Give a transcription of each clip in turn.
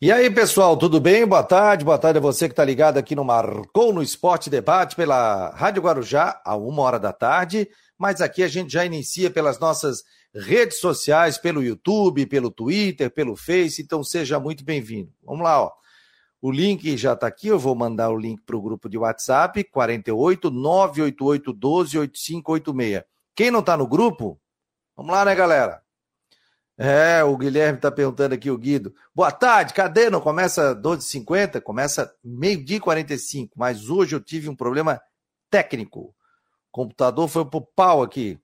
E aí, pessoal, tudo bem? Boa tarde, boa tarde a você que está ligado aqui no Marcou no Esporte Debate pela Rádio Guarujá, a uma hora da tarde. Mas aqui a gente já inicia pelas nossas redes sociais, pelo YouTube, pelo Twitter, pelo Face, então seja muito bem-vindo. Vamos lá, ó. O link já está aqui, eu vou mandar o link para o grupo de WhatsApp, 48 988 12 8586. Quem não está no grupo, vamos lá, né, galera? É, o Guilherme está perguntando aqui, o Guido. Boa tarde, cadê? Não começa 12h50? Começa meio-dia e 45, mas hoje eu tive um problema técnico. O computador foi pro pau aqui.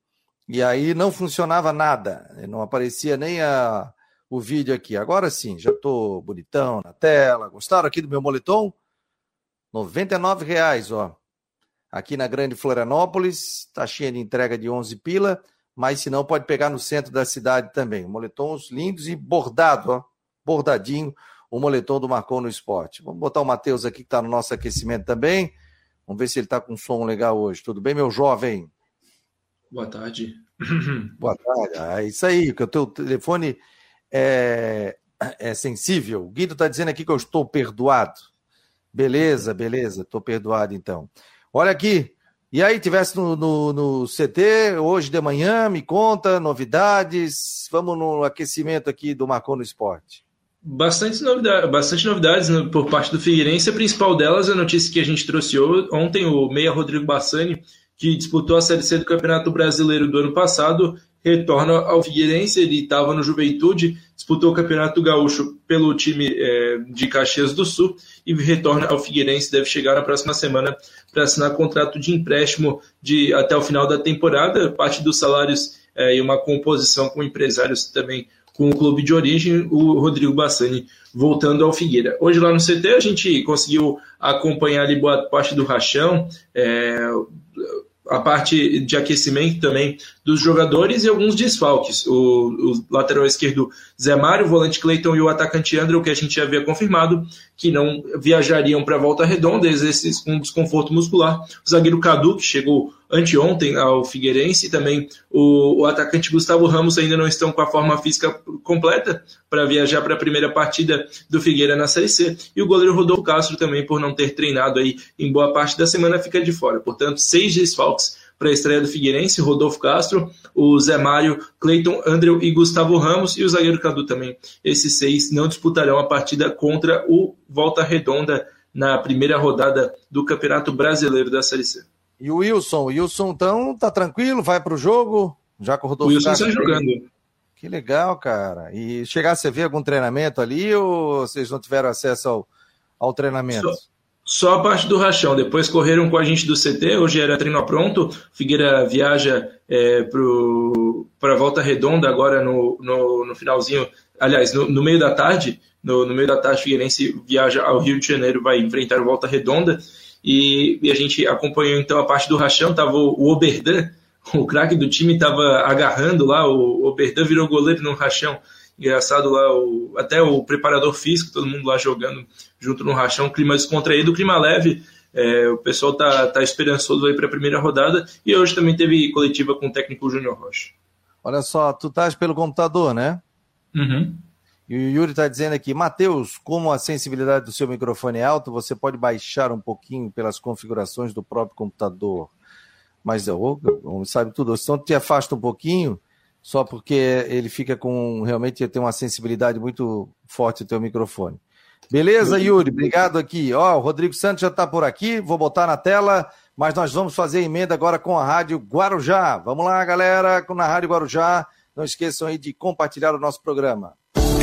E aí não funcionava nada. Não aparecia nem a, o vídeo aqui. Agora sim, já estou bonitão na tela. Gostaram aqui do meu moletom? R$ reais, ó. Aqui na Grande Florianópolis, taxinha de entrega de 11 pila mas se não, pode pegar no centro da cidade também. Moletons lindos e bordado, ó, bordadinho, o moletom do Marcon no Esporte. Vamos botar o Matheus aqui que está no nosso aquecimento também. Vamos ver se ele está com som legal hoje. Tudo bem, meu jovem? Boa tarde. Boa tarde. Ah, é isso aí, que o teu telefone é, é sensível. O Guido está dizendo aqui que eu estou perdoado. Beleza, beleza, estou perdoado então. Olha aqui, e aí, tivesse no, no, no, CT hoje de manhã, me conta novidades. Vamos no aquecimento aqui do Marcon no Esporte. Bastante, novidade, bastante novidades né, por parte do Figueirense. A principal delas é a notícia que a gente trouxe ontem, o meia Rodrigo Bassani, que disputou a Série C do Campeonato Brasileiro do ano passado, retorna ao Figueirense. Ele estava no Juventude, disputou o Campeonato Gaúcho pelo time é, de Caxias do Sul e retorna ao Figueirense. Deve chegar na próxima semana para assinar contrato de empréstimo de até o final da temporada. Parte dos salários é, e uma composição com empresários também com o clube de origem, o Rodrigo Bassani voltando ao Figueira. Hoje lá no CT a gente conseguiu acompanhar ali boa parte do rachão, é, a parte de aquecimento também dos jogadores e alguns desfalques. O, o lateral esquerdo Zé Mário, o volante Cleiton e o atacante André, que a gente havia confirmado, que não viajariam para a volta redonda, exercem um desconforto muscular. O zagueiro Cadu, que chegou anteontem ao Figueirense, também o, o, atacante Gustavo Ramos ainda não estão com a forma física completa para viajar para a primeira partida do Figueira na Série C. E o goleiro Rodolfo Castro também, por não ter treinado aí em boa parte da semana, fica de fora. Portanto, seis desfalques para a estreia do Figueirense, Rodolfo Castro, o Zé Mário, Cleiton, Andrew e Gustavo Ramos e o zagueiro Cadu também. Esses seis não disputarão a partida contra o Volta Redonda na primeira rodada do Campeonato Brasileiro da Série C. E o Wilson, o Wilson então tá tranquilo, vai para o jogo, já com o O Wilson está jogando. Que legal, cara. E chegasse a ver algum treinamento ali ou vocês não tiveram acesso ao, ao treinamento? Só, só a parte do rachão. Depois correram com a gente do CT, hoje era treino pronto. Figueira viaja é, para a volta redonda agora no, no, no finalzinho, aliás, no, no, meio da tarde. No, no meio da tarde, Figueirense viaja ao Rio de Janeiro, vai enfrentar a volta redonda. E, e a gente acompanhou então a parte do rachão, tava o, o Oberdan, o craque do time, estava agarrando lá, o Oberdan virou goleiro no rachão. Engraçado lá, o, até o preparador físico, todo mundo lá jogando junto no rachão, clima descontraído, clima leve. É, o pessoal tá, tá esperançoso aí para a primeira rodada e hoje também teve coletiva com o técnico Júnior Rocha. Olha só, tu estás pelo computador, né? Uhum. E o Yuri está dizendo aqui, Matheus, como a sensibilidade do seu microfone é alta, você pode baixar um pouquinho pelas configurações do próprio computador. Mas o sabe tudo. Então te afasta um pouquinho, só porque ele fica com realmente tem uma sensibilidade muito forte o teu microfone. Beleza, Yuri? Obrigado aqui. Ó, o Rodrigo Santos já está por aqui, vou botar na tela, mas nós vamos fazer emenda agora com a Rádio Guarujá. Vamos lá, galera, na Rádio Guarujá. Não esqueçam aí de compartilhar o nosso programa.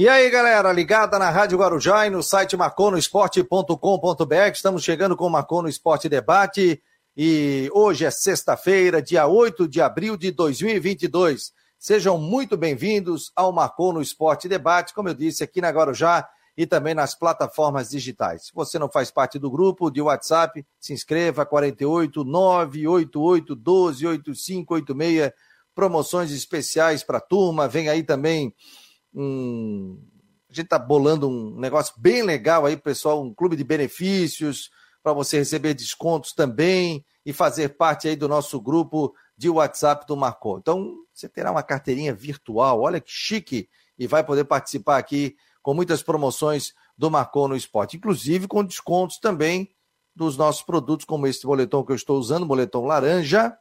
E aí, galera, ligada na Rádio Guarujá e no site marconosport.com.br. Estamos chegando com o Marcou no Esporte Debate e hoje é sexta-feira, dia 8 de abril de 2022. Sejam muito bem-vindos ao Marcou no Esporte Debate, como eu disse, aqui na Guarujá e também nas plataformas digitais. Se você não faz parte do grupo de WhatsApp, se inscreva 48 988 12 8586. Promoções especiais para turma. Vem aí também um. A gente está bolando um negócio bem legal aí, pessoal, um clube de benefícios para você receber descontos também e fazer parte aí do nosso grupo de WhatsApp do Marcou. Então, você terá uma carteirinha virtual, olha que chique, e vai poder participar aqui com muitas promoções do Marcou no Esporte, inclusive com descontos também dos nossos produtos, como esse boletom que eu estou usando, boletom laranja,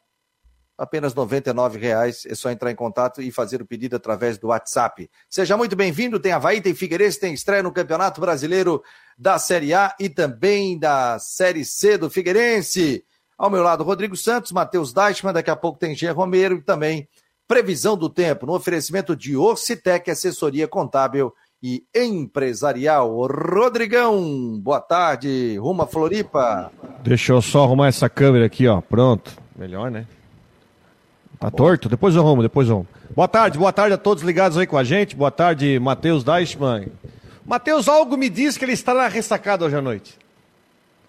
apenas R$ 99,00. É só entrar em contato e fazer o pedido através do WhatsApp. Seja muito bem-vindo. Tem Havaí, tem Figueirense, tem estreia no Campeonato Brasileiro da Série A e também da Série C do Figueirense. Ao meu lado, Rodrigo Santos, Matheus Deichmann, daqui a pouco tem Jean Romero e também previsão do tempo no oferecimento de Orcitec, assessoria contábil e empresarial. Rodrigão, boa tarde, Ruma Floripa. Deixa eu só arrumar essa câmera aqui, ó. Pronto. Melhor, né? Tá torto? Depois eu arrumo, depois eu arrumo. Boa tarde, boa tarde a todos ligados aí com a gente. Boa tarde, Matheus Deichmann. Matheus, algo me diz que ele estará ressacado hoje à noite.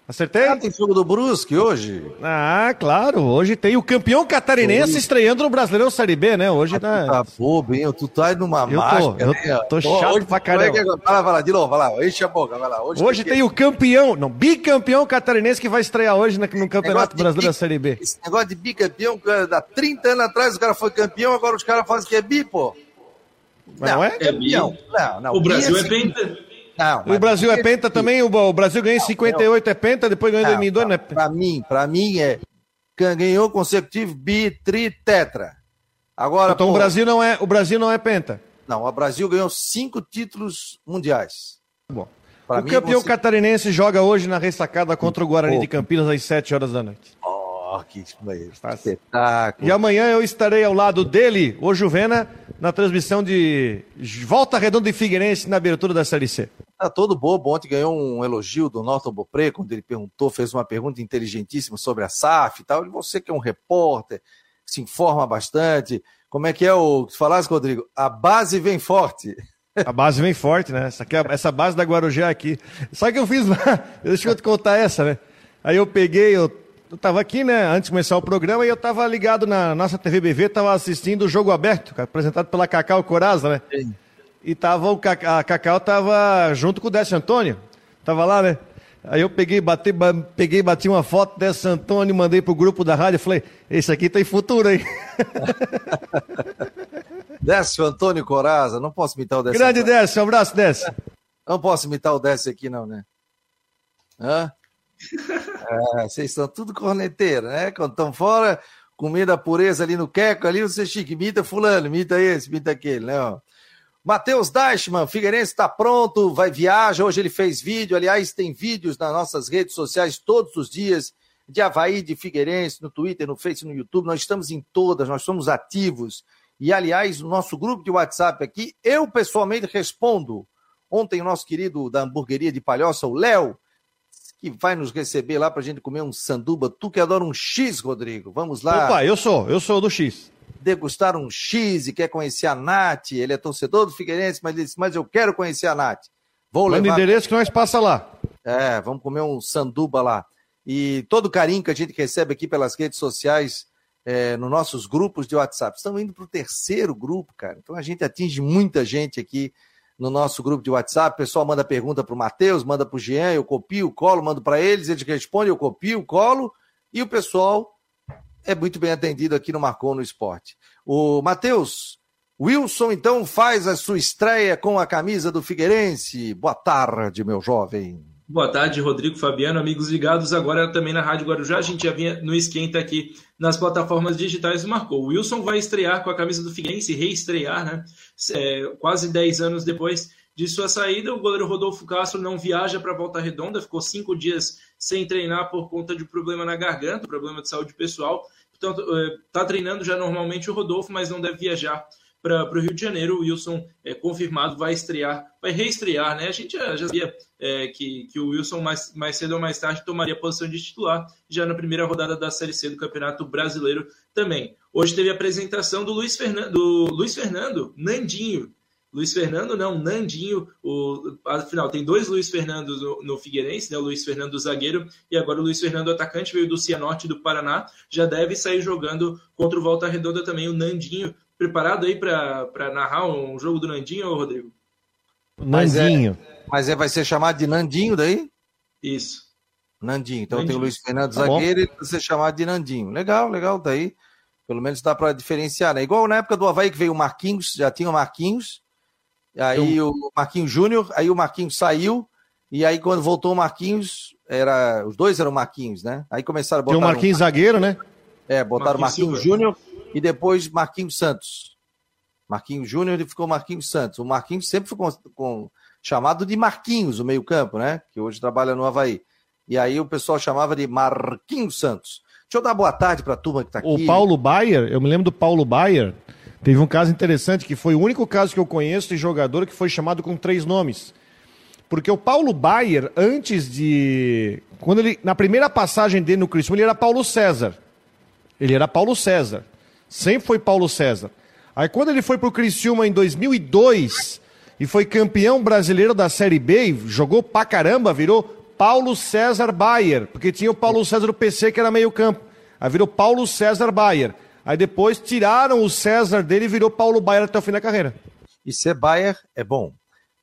Acertei? Ah, tem jogo do Brusque hoje? Ah, claro. Hoje tem o campeão catarinense estreando no Brasileirão Série B, né? Hoje tá. Tá bobo, hein? Tu tá indo numa eu tô, Eu né? tô chato hoje, pra caramba. É vai lá, vai lá, de novo, vai lá. Enche a boca, vai lá. Hoje, hoje tem, tem o campeão, não, bicampeão catarinense que vai estrear hoje no Campeonato Brasileiro da Série B. Esse negócio de bicampeão, há 30 anos atrás o cara foi campeão, agora os caras fazem que é bi, pô. Mas não, não é? É bi. Não, não. O Brasil é penta. Não, o Brasil é penta também, o Brasil ganhou em 58 é penta, depois ganhou em 2002, não é Para mim, para mim é ganhou consecutivo bi, tri, tetra. Agora, então pô, o Brasil não é, o Brasil não é penta. Não, o Brasil ganhou cinco títulos mundiais. Bom. Pra o mim, campeão você... catarinense joga hoje na ressacada contra o Guarani pô. de Campinas às 7 horas da noite. Oh, que espetáculo. E amanhã eu estarei ao lado dele, o Juvena, na transmissão de Volta Redonda e Figueirense na abertura da Série C. Tá todo bobo. Ontem ganhou um elogio do Norton Bopré, quando ele perguntou, fez uma pergunta inteligentíssima sobre a SAF e tal. Você que é um repórter, se informa bastante. Como é que é o que falasse, Rodrigo? A base vem forte. A base vem forte, né? Essa, aqui, é essa base da Guarujá aqui. Sabe o que eu fiz lá? Deixa eu te contar essa, né? Aí eu peguei, eu, eu tava aqui, né, antes de começar o programa, e eu tava ligado na nossa TV BV, tava assistindo o Jogo Aberto, apresentado pela Cacau Coraza, né? Sim. E tava o a Cacau tava junto com o Décio Antônio. Tava lá, né? Aí eu peguei, bati, peguei, bati uma foto dessa Antônio, mandei pro grupo da rádio e falei, esse aqui tem futuro aí. Décio Antônio Coraza, não posso imitar o Décio. Grande Décio, um abraço, Décio. Não posso imitar o Décio aqui não, né? Hã? É, vocês são tudo corneteiro, né? Quando estão fora, comida pureza ali no queco, ali você chique, imita fulano, imita esse, imita aquele, né? Matheus Deichmann, Figueirense está pronto, vai viajar. Hoje ele fez vídeo. Aliás, tem vídeos nas nossas redes sociais todos os dias de Havaí, de Figueirense, no Twitter, no Facebook, no YouTube. Nós estamos em todas, nós somos ativos. E, aliás, o nosso grupo de WhatsApp aqui, eu pessoalmente respondo. Ontem, o nosso querido da hamburgueria de Palhoça, o Léo, que vai nos receber lá para a gente comer um sanduba. Tu que adora um X, Rodrigo. Vamos lá. Opa, eu sou, eu sou do X degustar um X e quer conhecer a Nath. Ele é torcedor do Figueirense, mas ele disse, mas eu quero conhecer a Nath. Vou Manda levar... endereço que nós passa lá. É, vamos comer um sanduba lá. E todo o carinho que a gente recebe aqui pelas redes sociais, é, nos nossos grupos de WhatsApp. Estamos indo para o terceiro grupo, cara. Então a gente atinge muita gente aqui no nosso grupo de WhatsApp. O pessoal manda pergunta para o Matheus, manda para o Jean, eu copio, colo, mando para eles, eles respondem, eu copio, colo. E o pessoal é muito bem atendido aqui no Marcou no Esporte. O Matheus, Wilson, então, faz a sua estreia com a camisa do Figueirense. Boa tarde, meu jovem. Boa tarde, Rodrigo Fabiano, amigos ligados agora também na Rádio Guarujá. A gente já vinha no esquenta aqui nas plataformas digitais marcou. O Wilson vai estrear com a camisa do Figueirense, reestrear, né? É, quase 10 anos depois de sua saída, o goleiro Rodolfo Castro não viaja para Volta Redonda, ficou cinco dias sem treinar por conta de problema na garganta, problema de saúde pessoal. Portanto, está é, treinando já normalmente o Rodolfo, mas não deve viajar para o Rio de Janeiro. O Wilson é confirmado, vai estrear, vai reestrear, né? A gente já, já sabia é, que, que o Wilson mais, mais cedo ou mais tarde tomaria a posição de titular, já na primeira rodada da Série C do Campeonato Brasileiro também. Hoje teve a apresentação do Luiz Fernando, do Luiz Fernando Nandinho, Luiz Fernando não, Nandinho, o, afinal, tem dois Luiz Fernandos no, no, Figueirense, né? o Luiz Fernando zagueiro e agora o Luiz Fernando atacante, veio do Cianorte do Paraná, já deve sair jogando contra o Volta Redonda também, o Nandinho. Preparado aí para narrar um jogo do Nandinho, Rodrigo? Nandinho. Mas, é, mas é, vai ser chamado de Nandinho daí? Isso. Nandinho. Então Nandinho. tem o Luiz Fernando tá zagueiro e vai ser chamado de Nandinho. Legal, legal, daí. Pelo menos dá para diferenciar, né? Igual na época do Havaí que veio o Marquinhos, já tinha o Marquinhos, Aí então... o Marquinhos Júnior, aí o Marquinhos saiu, e aí quando voltou o Marquinhos, era, os dois eram Marquinhos, né? Aí começaram a botar. Tem o Marquinhos um... zagueiro, né? É, botaram Marquinhos, Marquinhos Júnior e depois Marquinhos Santos. Marquinhos Júnior e ficou Marquinhos Santos. O Marquinhos sempre foi com, com, chamado de Marquinhos, o meio-campo, né? Que hoje trabalha no Havaí. E aí o pessoal chamava de Marquinhos Santos. Deixa eu dar boa tarde para a turma que está aqui. O Paulo Baier, eu me lembro do Paulo Baier, Teve um caso interessante que foi o único caso que eu conheço de jogador que foi chamado com três nomes. Porque o Paulo Baier, antes de. Quando ele. Na primeira passagem dele no Criciúma, ele era Paulo César. Ele era Paulo César. Sempre foi Paulo César. Aí quando ele foi para o Criciúma em 2002 e foi campeão brasileiro da Série B, jogou pra caramba, virou Paulo César Baier, porque tinha o Paulo César PC que era meio campo. Aí virou Paulo César Baier. Aí depois tiraram o César dele e virou Paulo Baier até o fim da carreira. E ser Baier é bom.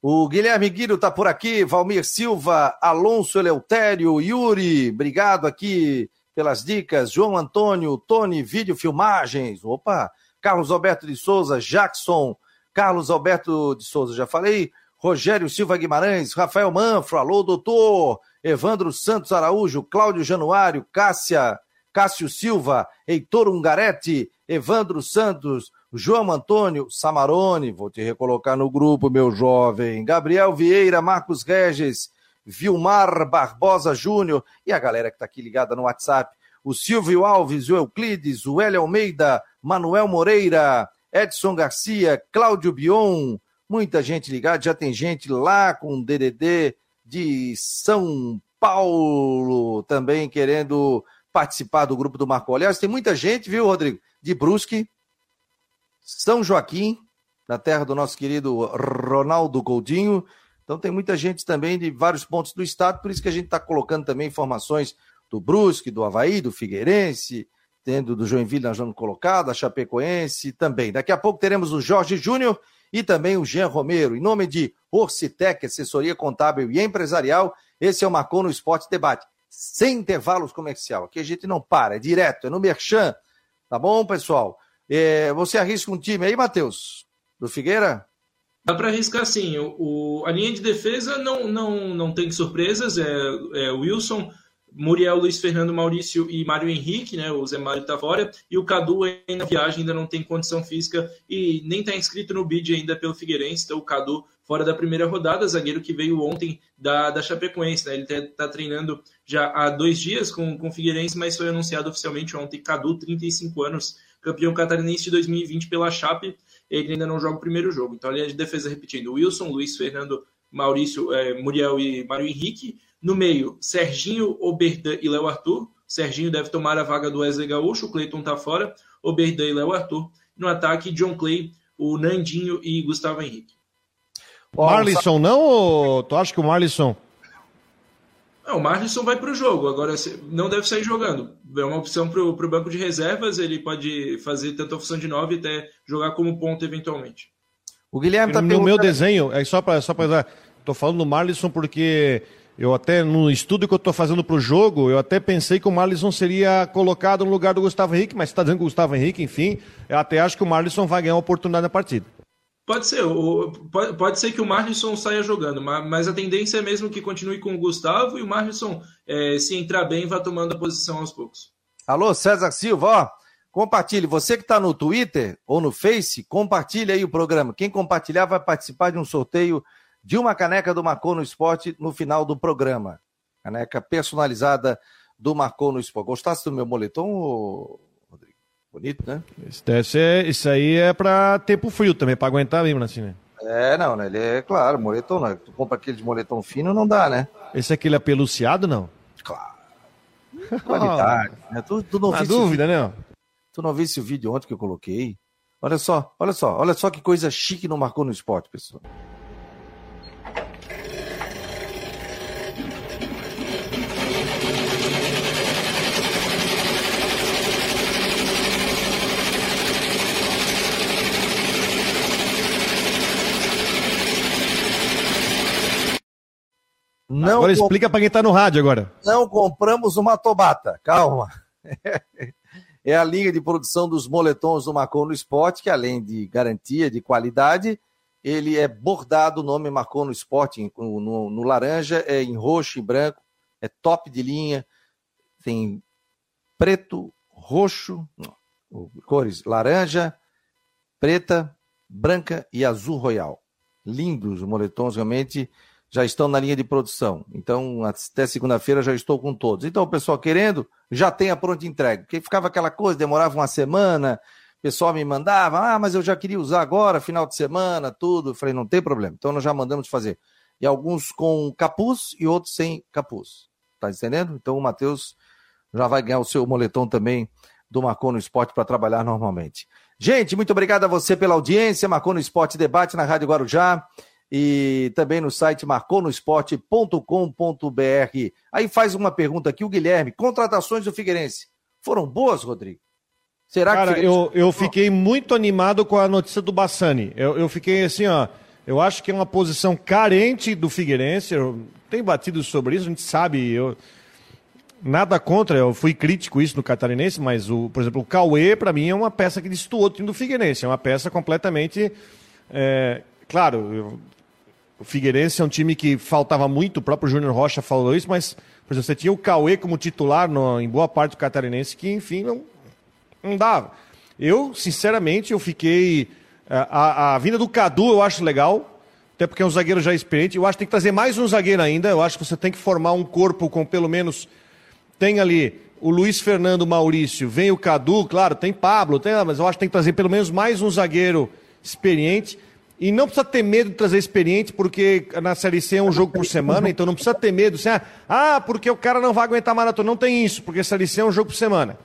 O Guilherme Guido está por aqui, Valmir Silva, Alonso Eleutério, Yuri, obrigado aqui pelas dicas, João Antônio, Tony, vídeo filmagens, opa, Carlos Alberto de Souza, Jackson, Carlos Alberto de Souza, já falei, Rogério Silva Guimarães, Rafael Manfro, alô doutor, Evandro Santos Araújo, Cláudio Januário, Cássia, Cássio Silva, Heitor Ungaretti, Evandro Santos, João Antônio Samarone, vou te recolocar no grupo, meu jovem, Gabriel Vieira, Marcos Regis, Vilmar Barbosa Júnior. E a galera que está aqui ligada no WhatsApp, o Silvio Alves, o Euclides, o Hélio Almeida, Manuel Moreira, Edson Garcia, Cláudio Bion, muita gente ligada, já tem gente lá com DDD de São Paulo também querendo participar do grupo do Marco Aliás, tem muita gente, viu, Rodrigo? De Brusque, São Joaquim, na terra do nosso querido Ronaldo Coutinho. Então tem muita gente também de vários pontos do estado, por isso que a gente está colocando também informações do Brusque, do Havaí, do Figueirense, tendo do Joinville na zona colocada, a Chapecoense também. Daqui a pouco teremos o Jorge Júnior e também o Jean Romero. Em nome de Orcitec, assessoria contábil e empresarial, esse é o Marcou no Esporte Debate sem intervalos comercial. Aqui a gente não para, é direto, é no Merchan. Tá bom, pessoal? É, você arrisca um time aí, Matheus? Do Figueira? Dá para arriscar sim. O, o, a linha de defesa não, não, não tem surpresas. É, é Wilson, Muriel, Luiz Fernando, Maurício e Mário Henrique, né? O Zé Mário está fora. E o Cadu ainda viagem, ainda não tem condição física e nem está inscrito no bid ainda pelo Figueirense. Então o Cadu fora da primeira rodada, zagueiro que veio ontem da, da Chapecoense. Né? Ele está treinando já há dois dias com, com o Figueirense, mas foi anunciado oficialmente ontem. Cadu, 35 anos, campeão catarinense de 2020 pela Chape. Ele ainda não joga o primeiro jogo. Então, a linha de defesa repetindo: Wilson, Luiz Fernando, Maurício, é, Muriel e Mário Henrique. No meio, Serginho, Oberdan e Léo Arthur. Serginho deve tomar a vaga do Wesley Gaúcho, o Cleiton está fora, Oberdan e Léo Arthur. No ataque, John Clay, o Nandinho e Gustavo Henrique. O Marlisson não ou tu acha que o Marlisson? Não, o Marlisson vai para o jogo, agora não deve sair jogando. É uma opção para o banco de reservas, ele pode fazer tanto a função de 9 até jogar como ponto eventualmente. O Guilherme tá No meu desenho, é só para só pra, tô falando do Marlisson porque Eu até, no estudo que eu estou fazendo para o jogo, eu até pensei que o Marlisson seria colocado no lugar do Gustavo Henrique, mas está dizendo que o Gustavo Henrique, enfim, eu até acho que o Marlisson vai ganhar uma oportunidade na partida. Pode ser, pode, pode ser que o Marlisson saia jogando, mas a tendência é mesmo que continue com o Gustavo e o Marlisson, é, se entrar bem, vá tomando a posição aos poucos. Alô, César Silva, ó, compartilhe. Você que está no Twitter ou no Face, compartilhe aí o programa. Quem compartilhar vai participar de um sorteio de uma caneca do Marcou no Esporte no final do programa. Caneca personalizada do Marcou no Esporte. Gostasse do meu moletom, Rodrigo? Bonito, né? Esse, é, isso aí é para tempo frio também, para aguentar mesmo, assim, né? É, não, né? Ele é claro, moletom não. Tu compra aquele de moletom fino, não dá, né? Esse aqui ele é peluciado, não? Claro. Qualidade. né? tu, tu não Na dúvida, vídeo, né? Tu não viu esse vídeo ontem que eu coloquei? Olha só, olha só, olha só que coisa chique não marcou no esporte, pessoal. Não agora explica para quem está no rádio agora. Não compramos uma tobata, calma. é a linha de produção dos moletons do Marcon no Esporte, que além de garantia de qualidade, ele é bordado, o nome Marcon no Esporte, no, no, no laranja, é em roxo e branco, é top de linha, tem preto, roxo, cores laranja, preta, branca e azul royal. Lindos os moletons, realmente já estão na linha de produção. Então, até segunda-feira já estou com todos. Então, o pessoal querendo, já tem a pronta entrega. Porque ficava aquela coisa, demorava uma semana, o pessoal me mandava, ah, mas eu já queria usar agora, final de semana, tudo. Eu falei, não tem problema. Então, nós já mandamos fazer. E alguns com capuz e outros sem capuz. Tá entendendo? Então, o Matheus já vai ganhar o seu moletom também do Marcou no Esporte para trabalhar normalmente. Gente, muito obrigado a você pela audiência. Marcou no Esporte Debate na Rádio Guarujá e também no site marconosport.com.br. Aí faz uma pergunta aqui o Guilherme: contratações do Figueirense foram boas, Rodrigo? Será Cara, que eu, eu fiquei muito animado com a notícia do Bassani. Eu, eu fiquei assim, ó. Eu acho que é uma posição carente do Figueirense. Eu tenho batido sobre isso, a gente sabe. Eu, nada contra, eu fui crítico isso no Catarinense, mas, o, por exemplo, o Cauê, para mim, é uma peça que destoou o time do Figueirense. É uma peça completamente. É, claro, eu, o Figueirense é um time que faltava muito, o próprio Júnior Rocha falou isso, mas por exemplo, você tinha o Cauê como titular no, em boa parte do catarinense, que enfim não, não dava. Eu, sinceramente, eu fiquei. Eh, a, a vinda do Cadu eu acho legal, até porque é um zagueiro já experiente. Eu acho que tem que trazer mais um zagueiro ainda. Eu acho que você tem que formar um corpo com pelo menos. Tem ali o Luiz Fernando Maurício, vem o Cadu, claro, tem Pablo, tem, mas eu acho que tem que trazer pelo menos mais um zagueiro experiente. E não precisa ter medo de trazer experiente, porque na Série C é um jogo por semana, então não precisa ter medo. Assim, ah, porque o cara não vai aguentar maratona. Não tem isso, porque a Série C é um jogo por semana.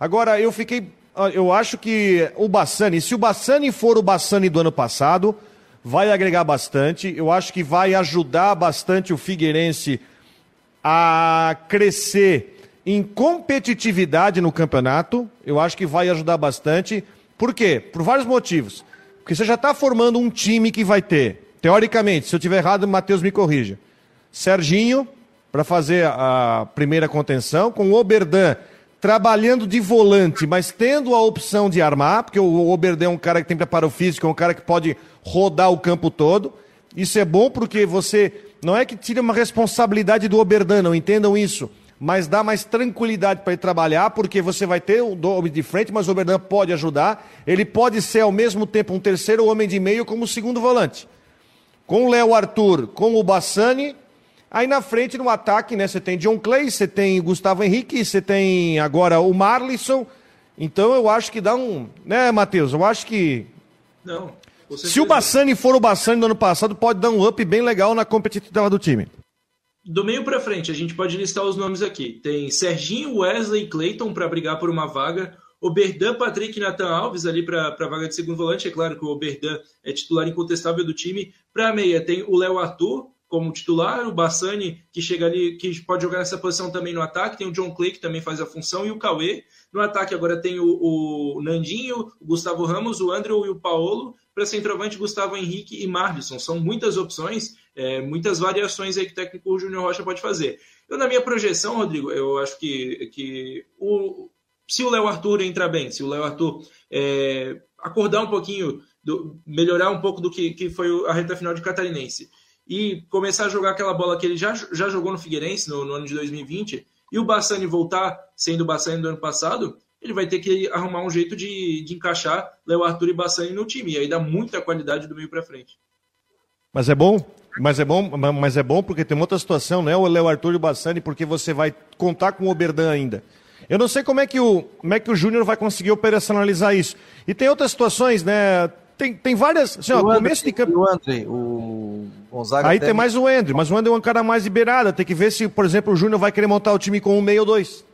Agora, eu fiquei. Eu acho que o Bassani, se o Bassani for o Bassani do ano passado, vai agregar bastante. Eu acho que vai ajudar bastante o Figueirense a crescer em competitividade no campeonato. Eu acho que vai ajudar bastante. Por quê? Por vários motivos. Porque você já está formando um time que vai ter, teoricamente, se eu tiver errado, Matheus me corrija. Serginho, para fazer a primeira contenção, com o Oberdan trabalhando de volante, mas tendo a opção de armar, porque o Oberdan é um cara que tem preparo físico, é um cara que pode rodar o campo todo. Isso é bom porque você não é que tira uma responsabilidade do Oberdan, não entendam isso mas dá mais tranquilidade para ele trabalhar, porque você vai ter o homem de frente, mas o Oberdan pode ajudar. Ele pode ser ao mesmo tempo um terceiro homem de meio como segundo volante. Com o Léo Arthur, com o Bassani, aí na frente no ataque, né, você tem John Clay, você tem Gustavo Henrique, você tem agora o Marlisson. Então eu acho que dá um, né, Matheus? Eu acho que Não. Se o Bassani for o Bassani do ano passado, pode dar um up bem legal na competitividade do time. Do meio para frente, a gente pode listar os nomes aqui. Tem Serginho, Wesley e Clayton para brigar por uma vaga. Oberdan, Patrick e Nathan Alves ali para a vaga de segundo volante. É claro que o Oberdan é titular incontestável do time. Para a meia tem o Léo Arthur como titular, o Bassani, que chega ali, que pode jogar nessa posição também no ataque. Tem o John Clay, que também faz a função, e o Cauê. No ataque agora tem o, o Nandinho, o Gustavo Ramos, o Andrew e o Paolo para centroavante Gustavo Henrique e Marlisson. São muitas opções, é, muitas variações aí que o técnico Júnior Rocha pode fazer. Eu, na minha projeção, Rodrigo, eu acho que, que o, se o Léo Arthur entrar bem, se o Léo Arthur é, acordar um pouquinho, do, melhorar um pouco do que, que foi a reta final de Catarinense e começar a jogar aquela bola que ele já, já jogou no Figueirense no, no ano de 2020 e o Bassani voltar sendo o Bassani do ano passado, ele vai ter que arrumar um jeito de, de encaixar Léo Arthur e Bassani no time. E aí dá muita qualidade do meio para frente. Mas é bom, mas é bom, mas é bom porque tem uma outra situação, né? O Léo Arthur e o Bassani, porque você vai contar com o Oberdan ainda. Eu não sei como é que o, como é que o Júnior vai conseguir operacionalizar isso. E tem outras situações, né? Tem, tem várias. Assim, ó, André, começo de campo. O André, o Gonzaga. Aí tem mais o André, mas o André é um cara mais liberado. Tem que ver se, por exemplo, o Júnior vai querer montar o time com um meio ou dois.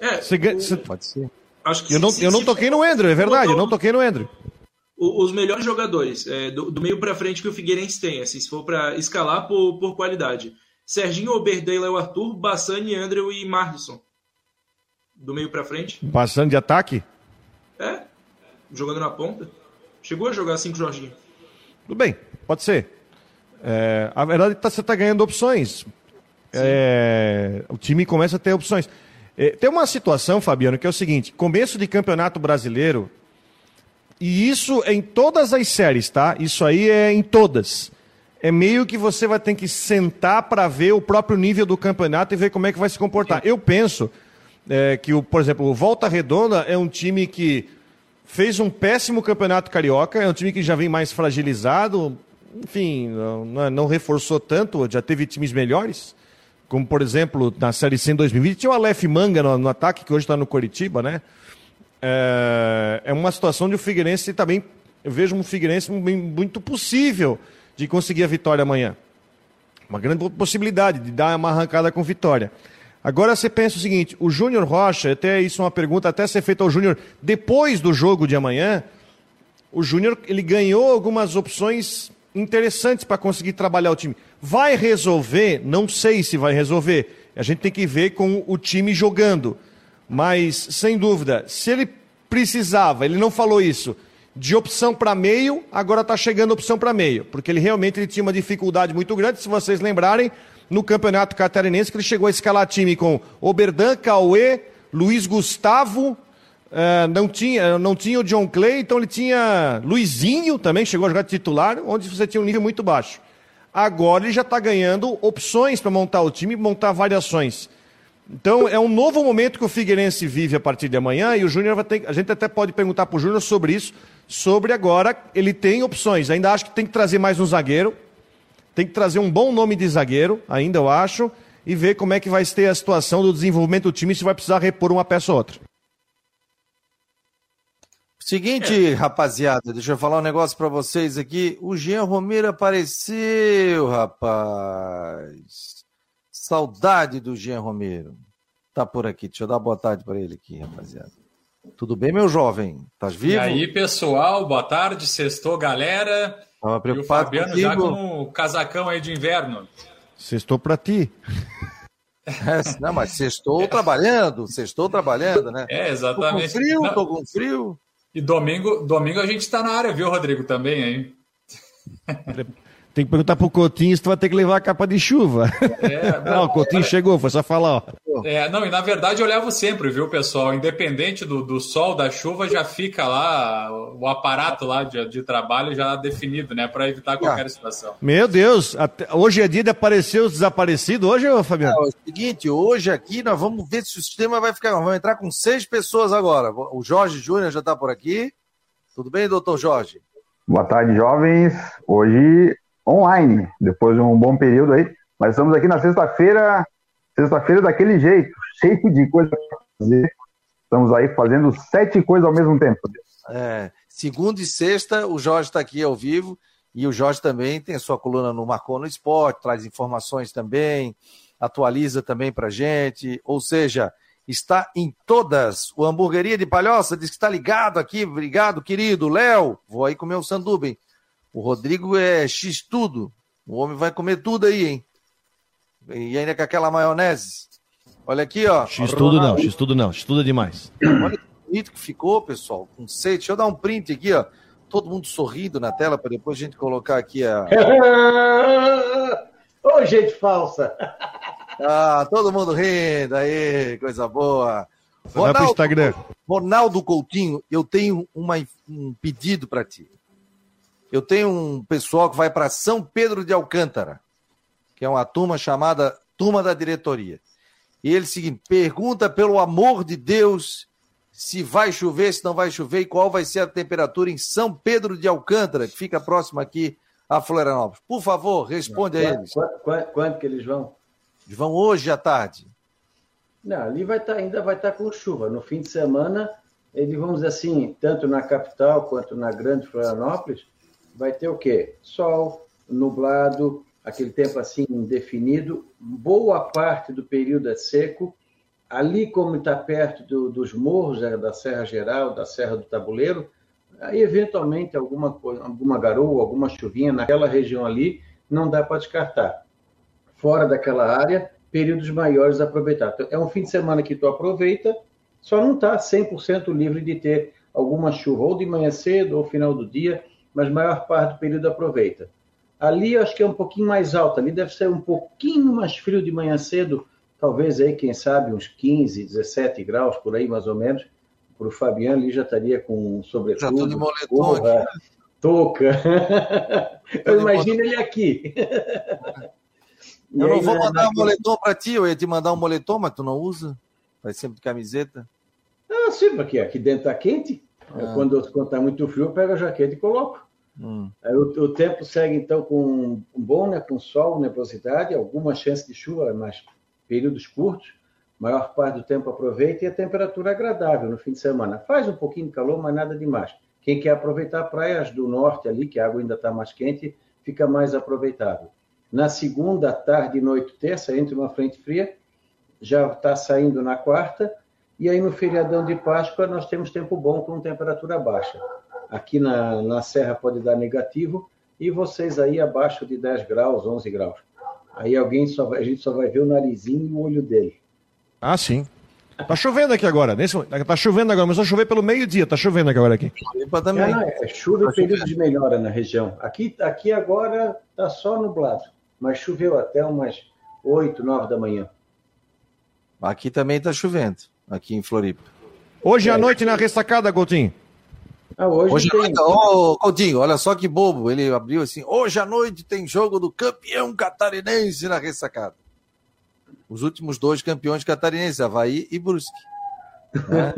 É, o, você, Pode ser. acho que eu não, se- eu não se toquei no Andrew, é verdade, eu não toquei no Andrew. O- os melhores jogadores é, do, do meio para frente que o Figueirense tem, assim, se for para escalar por, por qualidade. Serginho, Oberdan e Léo Arthur, Bassani, Andrew e Marlisson. Do meio para frente. Passando de ataque. É, jogando na ponta. Chegou a jogar assim com o Jorginho. Tudo bem, pode ser. É, a verdade é que tá- você está ganhando opções. É, o time começa a ter opções. É, tem uma situação, Fabiano, que é o seguinte: começo de campeonato brasileiro, e isso é em todas as séries, tá? Isso aí é em todas. É meio que você vai ter que sentar para ver o próprio nível do campeonato e ver como é que vai se comportar. Eu penso é, que, o, por exemplo, o Volta Redonda é um time que fez um péssimo campeonato carioca, é um time que já vem mais fragilizado, enfim, não, não- não reforçou tanto, já teve times melhores, como por exemplo na Série C em 2020, tinha o Aleph Manga no, no ataque, que hoje está no Coritiba, né? É, é uma situação de o Figueirense também, eu vejo um Figueirense muito possível de conseguir a vitória amanhã. Uma grande possibilidade de dar uma arrancada com vitória. Agora você pensa o seguinte: o Júnior Rocha, até isso é uma pergunta até ser feita ao Júnior depois do jogo de amanhã. O Júnior ele ganhou algumas opções interessantes para conseguir trabalhar o time. Vai resolver? Não sei se vai resolver. A gente tem que ver com o time jogando. Mas, sem dúvida, se ele precisava, ele não falou isso, de opção para meio, agora está chegando opção para meio. Porque ele realmente ele tinha uma dificuldade muito grande, se vocês lembrarem, no Campeonato Catarinense, que ele chegou a escalar time com Oberdan, Cauê, Luiz Gustavo, eh, não, tinha, não tinha o John Clay, então ele tinha Luizinho também, chegou a jogar titular, onde você tinha um nível muito baixo. Agora ele já está ganhando opções para montar o time, montar variações. Então é um novo momento que o Figueirense vive a partir de amanhã e o Júnior vai ter. A gente até pode perguntar para o Júnior sobre isso, sobre agora ele tem opções. Ainda acho que tem que trazer mais um zagueiro, tem que trazer um bom nome de zagueiro, ainda eu acho, e ver como é que vai ter a situação do desenvolvimento do time se vai precisar repor uma peça ou outra. Seguinte, rapaziada, deixa eu falar um negócio pra vocês aqui. O Jean Romero apareceu, rapaz. Saudade do Jean Romero. Tá por aqui. Deixa eu dar boa tarde pra ele aqui, rapaziada. Tudo bem, meu jovem? Estás vivo? E aí, pessoal, boa tarde, sextou, galera. Tava E o preocupado Fabiano já contigo. com o casacão aí de inverno. Sextou para ti. É, não, mas sextou trabalhando, sextou trabalhando, né? É, Tô com exatamente. frio, Não, tô com frio. E domingo, domingo a gente tá na área, viu, Rodrigo, também aí. Tem que perguntar pro Coutinho se tu vai ter que levar a capa de chuva. É, Não, o Coutinho chegou, foi só falar, ó. É, não, e na verdade eu levo sempre, viu, pessoal? Independente do, do sol, da chuva, já fica lá o aparato lá de, de trabalho já definido, né? Para evitar qualquer situação. Meu Deus, até- hoje é dia de aparecer os desaparecidos, hoje, ô Fabiano? É o seguinte, hoje aqui nós vamos ver se o sistema vai ficar. Vamos entrar com seis pessoas agora. O Jorge Júnior já está por aqui. Tudo bem, doutor Jorge? Boa tarde, jovens. Hoje online, depois de um bom período aí. Mas estamos aqui na sexta-feira, sexta-feira daquele jeito, cheio de coisa para fazer. Estamos aí fazendo sete coisas ao mesmo tempo. É, segunda e sexta, o Jorge está aqui ao vivo. E o Jorge também tem a sua coluna no Marcou no Esporte, traz informações também, atualiza também para gente. Ou seja, está em todas. O Hamburgueria de Palhoça diz que está ligado aqui. Obrigado, querido. Léo, vou aí comer um sanduba? O Rodrigo é X tudo. O homem vai comer tudo aí, hein? E ainda com aquela maionese. Olha aqui, ó. X tudo não, X tudo não, X tudo é demais. Olha que bonito que ficou, pessoal. Com. Deixa eu dar um print aqui, ó. Todo mundo sorrindo na tela para depois a gente colocar aqui a. Ô, gente falsa! Ah, todo mundo rindo aí, coisa boa. Vai pro Instagram. Ronaldo Coutinho, eu tenho uma, um pedido para ti. Eu tenho um pessoal que vai para São Pedro de Alcântara, que é uma turma chamada Turma da Diretoria. E ele seguinte, pergunta pelo amor de Deus se vai chover, se não vai chover e qual vai ser a temperatura em São Pedro de Alcântara, que fica próximo aqui a Florianópolis. Por favor, responde a eles. Quanto, quanto, quanto que eles vão? Eles vão hoje à tarde. Não, ali vai estar, ainda vai estar com chuva. No fim de semana, ele, vamos dizer assim, tanto na capital quanto na grande Florianópolis, vai ter o quê? Sol, nublado, aquele tempo assim indefinido. Boa parte do período é seco. Ali, como está perto do, dos morros é, da Serra Geral, da Serra do Tabuleiro, aí eventualmente alguma, alguma garoa, alguma chuvinha naquela região ali, não dá para descartar. Fora daquela área, períodos maiores aproveitar. Então, é um fim de semana que tu aproveita, só não está 100% livre de ter alguma chuva, ou de manhã cedo, ou final do dia, mas maior parte do período aproveita. Ali eu acho que é um pouquinho mais alto, ali deve ser um pouquinho mais frio de manhã cedo, talvez aí, quem sabe, uns 15, 17 graus, por aí mais ou menos. Para o Fabiano ali já estaria com sobretudo, de moletom gorra, touca. eu imagino ele aqui. Eu não vou mandar um moletom para ti, eu ia te mandar um moletom, mas tu não usa? Vai sempre de camiseta? Ah, sim, porque aqui dentro está quente. Ah. Quando está muito frio, eu pego a jaqueta e coloco. Hum. O, o, tempo segue, então, com um bom, né, com sol, nebulosidade, alguma chance de chuva, mas períodos curtos. Maior parte do tempo aproveita e a temperatura é agradável no fim de semana. Faz um pouquinho de calor, mas nada demais. Quem quer aproveitar praias do norte ali, que a água ainda está mais quente, fica mais aproveitável. Na segunda, tarde noite, terça, entre uma frente fria, já está saindo na quarta, e aí no feriadão de Páscoa nós temos tempo bom com temperatura baixa. Aqui na, na Serra pode dar negativo, e vocês aí abaixo de 10 graus, 11 graus. Aí alguém só, a gente só vai ver o narizinho e o olho dele. Ah, sim. Tá chovendo aqui agora. Nesse, tá chovendo agora, mas vai chover pelo meio-dia. Tá chovendo agora aqui. Também. É, é chuva e período de melhora na região. Aqui, aqui agora tá só nublado mas choveu até umas 8, 9 da manhã. Aqui também está chovendo, aqui em Floripa. Hoje é. à noite na ressacada, Coutinho. Ah, hoje, hoje tem... à noite, oh, Coutinho, olha só que bobo. Ele abriu assim: hoje à noite tem jogo do campeão catarinense na ressacada. Os últimos dois campeões catarinenses, Havaí e Brusque. Né?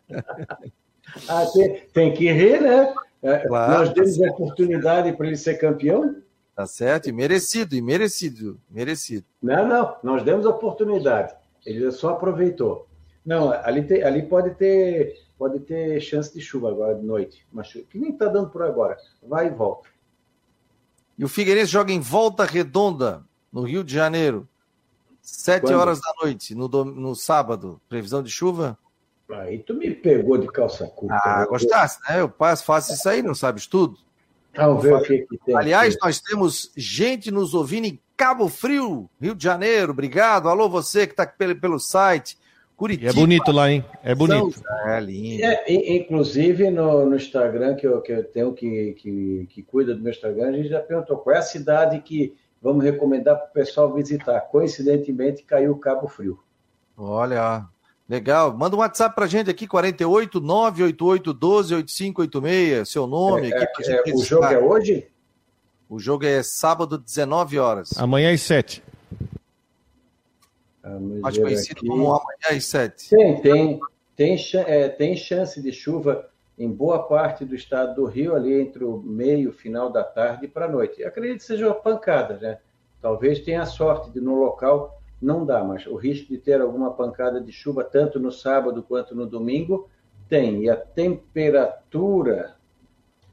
ah, tem, tem, que rir, né? É, claro, Nós demos a oportunidade para ele ser campeão. Tá certo? E merecido, e merecido, merecido. Não, não, nós demos a oportunidade. Ele só aproveitou. Não, ali, tem, ali pode ter pode ter chance de chuva agora de noite, mas que nem está dando por agora. Vai e volta. E o Figueirense joga em volta redonda, no Rio de Janeiro. Sete Quando? horas da noite, no, no sábado. Previsão de chuva? Aí tu me pegou de calça curta. Ah, né? gostasse, né? Eu faço isso aí, não sabes tudo. Vamos ver o que, que tem. Aliás, aqui. nós temos gente nos ouvindo em Cabo Frio, Rio de Janeiro. Obrigado. Alô, você que está pelo, pelo site. Curitiba. E é bonito lá, hein? É bonito. É lindo. É, inclusive no, no Instagram, que eu, que eu tenho que, que, que cuida do meu Instagram, a gente já perguntou qual é a cidade que vamos recomendar para o pessoal visitar. Coincidentemente, caiu Cabo Frio. Olha, Legal. Manda um WhatsApp pra gente aqui, 48 988 12 8586. Seu nome. É, aqui é, o jogo é hoje? O jogo é sábado, 19 horas. Amanhã às 7. Mais conhecido aqui. como amanhã às 7. Tem, tem. Tem, é, tem chance de chuva em boa parte do estado do Rio, ali entre o meio, final da tarde para a noite. Eu acredito que seja uma pancada, né? Talvez tenha sorte de no local não dá, mas o risco de ter alguma pancada de chuva, tanto no sábado quanto no domingo, tem. E a temperatura,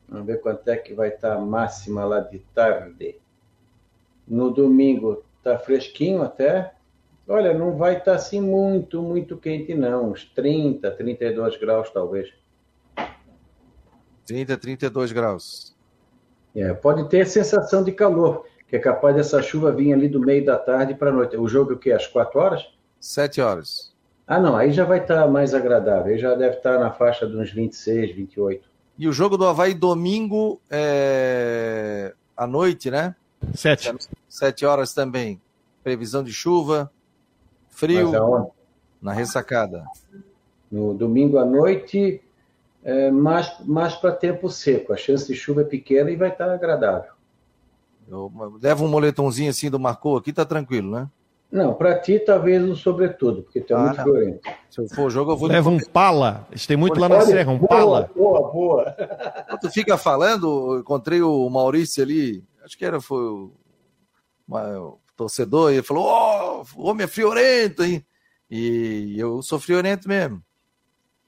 vamos ver quanto é que vai estar a máxima lá de tarde. No domingo está fresquinho até. Olha, não vai estar assim muito, muito quente, não. Uns 30, 32 graus, talvez. 30, 32 graus. É, pode ter sensação de calor que é capaz dessa chuva vir ali do meio da tarde para a noite. O jogo é o quê? Às quatro horas? Sete horas. Ah, não, aí já vai estar tá mais agradável. Aí já deve estar tá na faixa de uns 26, 28. E o jogo do Havaí domingo é... à noite, né? Sete. Sete horas também. Previsão de chuva, frio, na ressacada. No domingo à noite, é, mais, mais para tempo seco. A chance de chuva é pequena e vai estar tá agradável. Eu levo um moletomzinho assim do Marcou aqui, tá tranquilo, né? Não, para ti talvez um sobretudo, porque tu é ah, muito violento. Se eu for jogo, eu vou. Leva um pala. Gente tem muito lá na Serra, um boa, pala. Boa, boa. Quando tu fica falando, eu encontrei o Maurício ali, acho que era foi o, uma, torcedor, e ele falou: Ó, oh, o homem é friorento, hein? E eu sou friorento mesmo.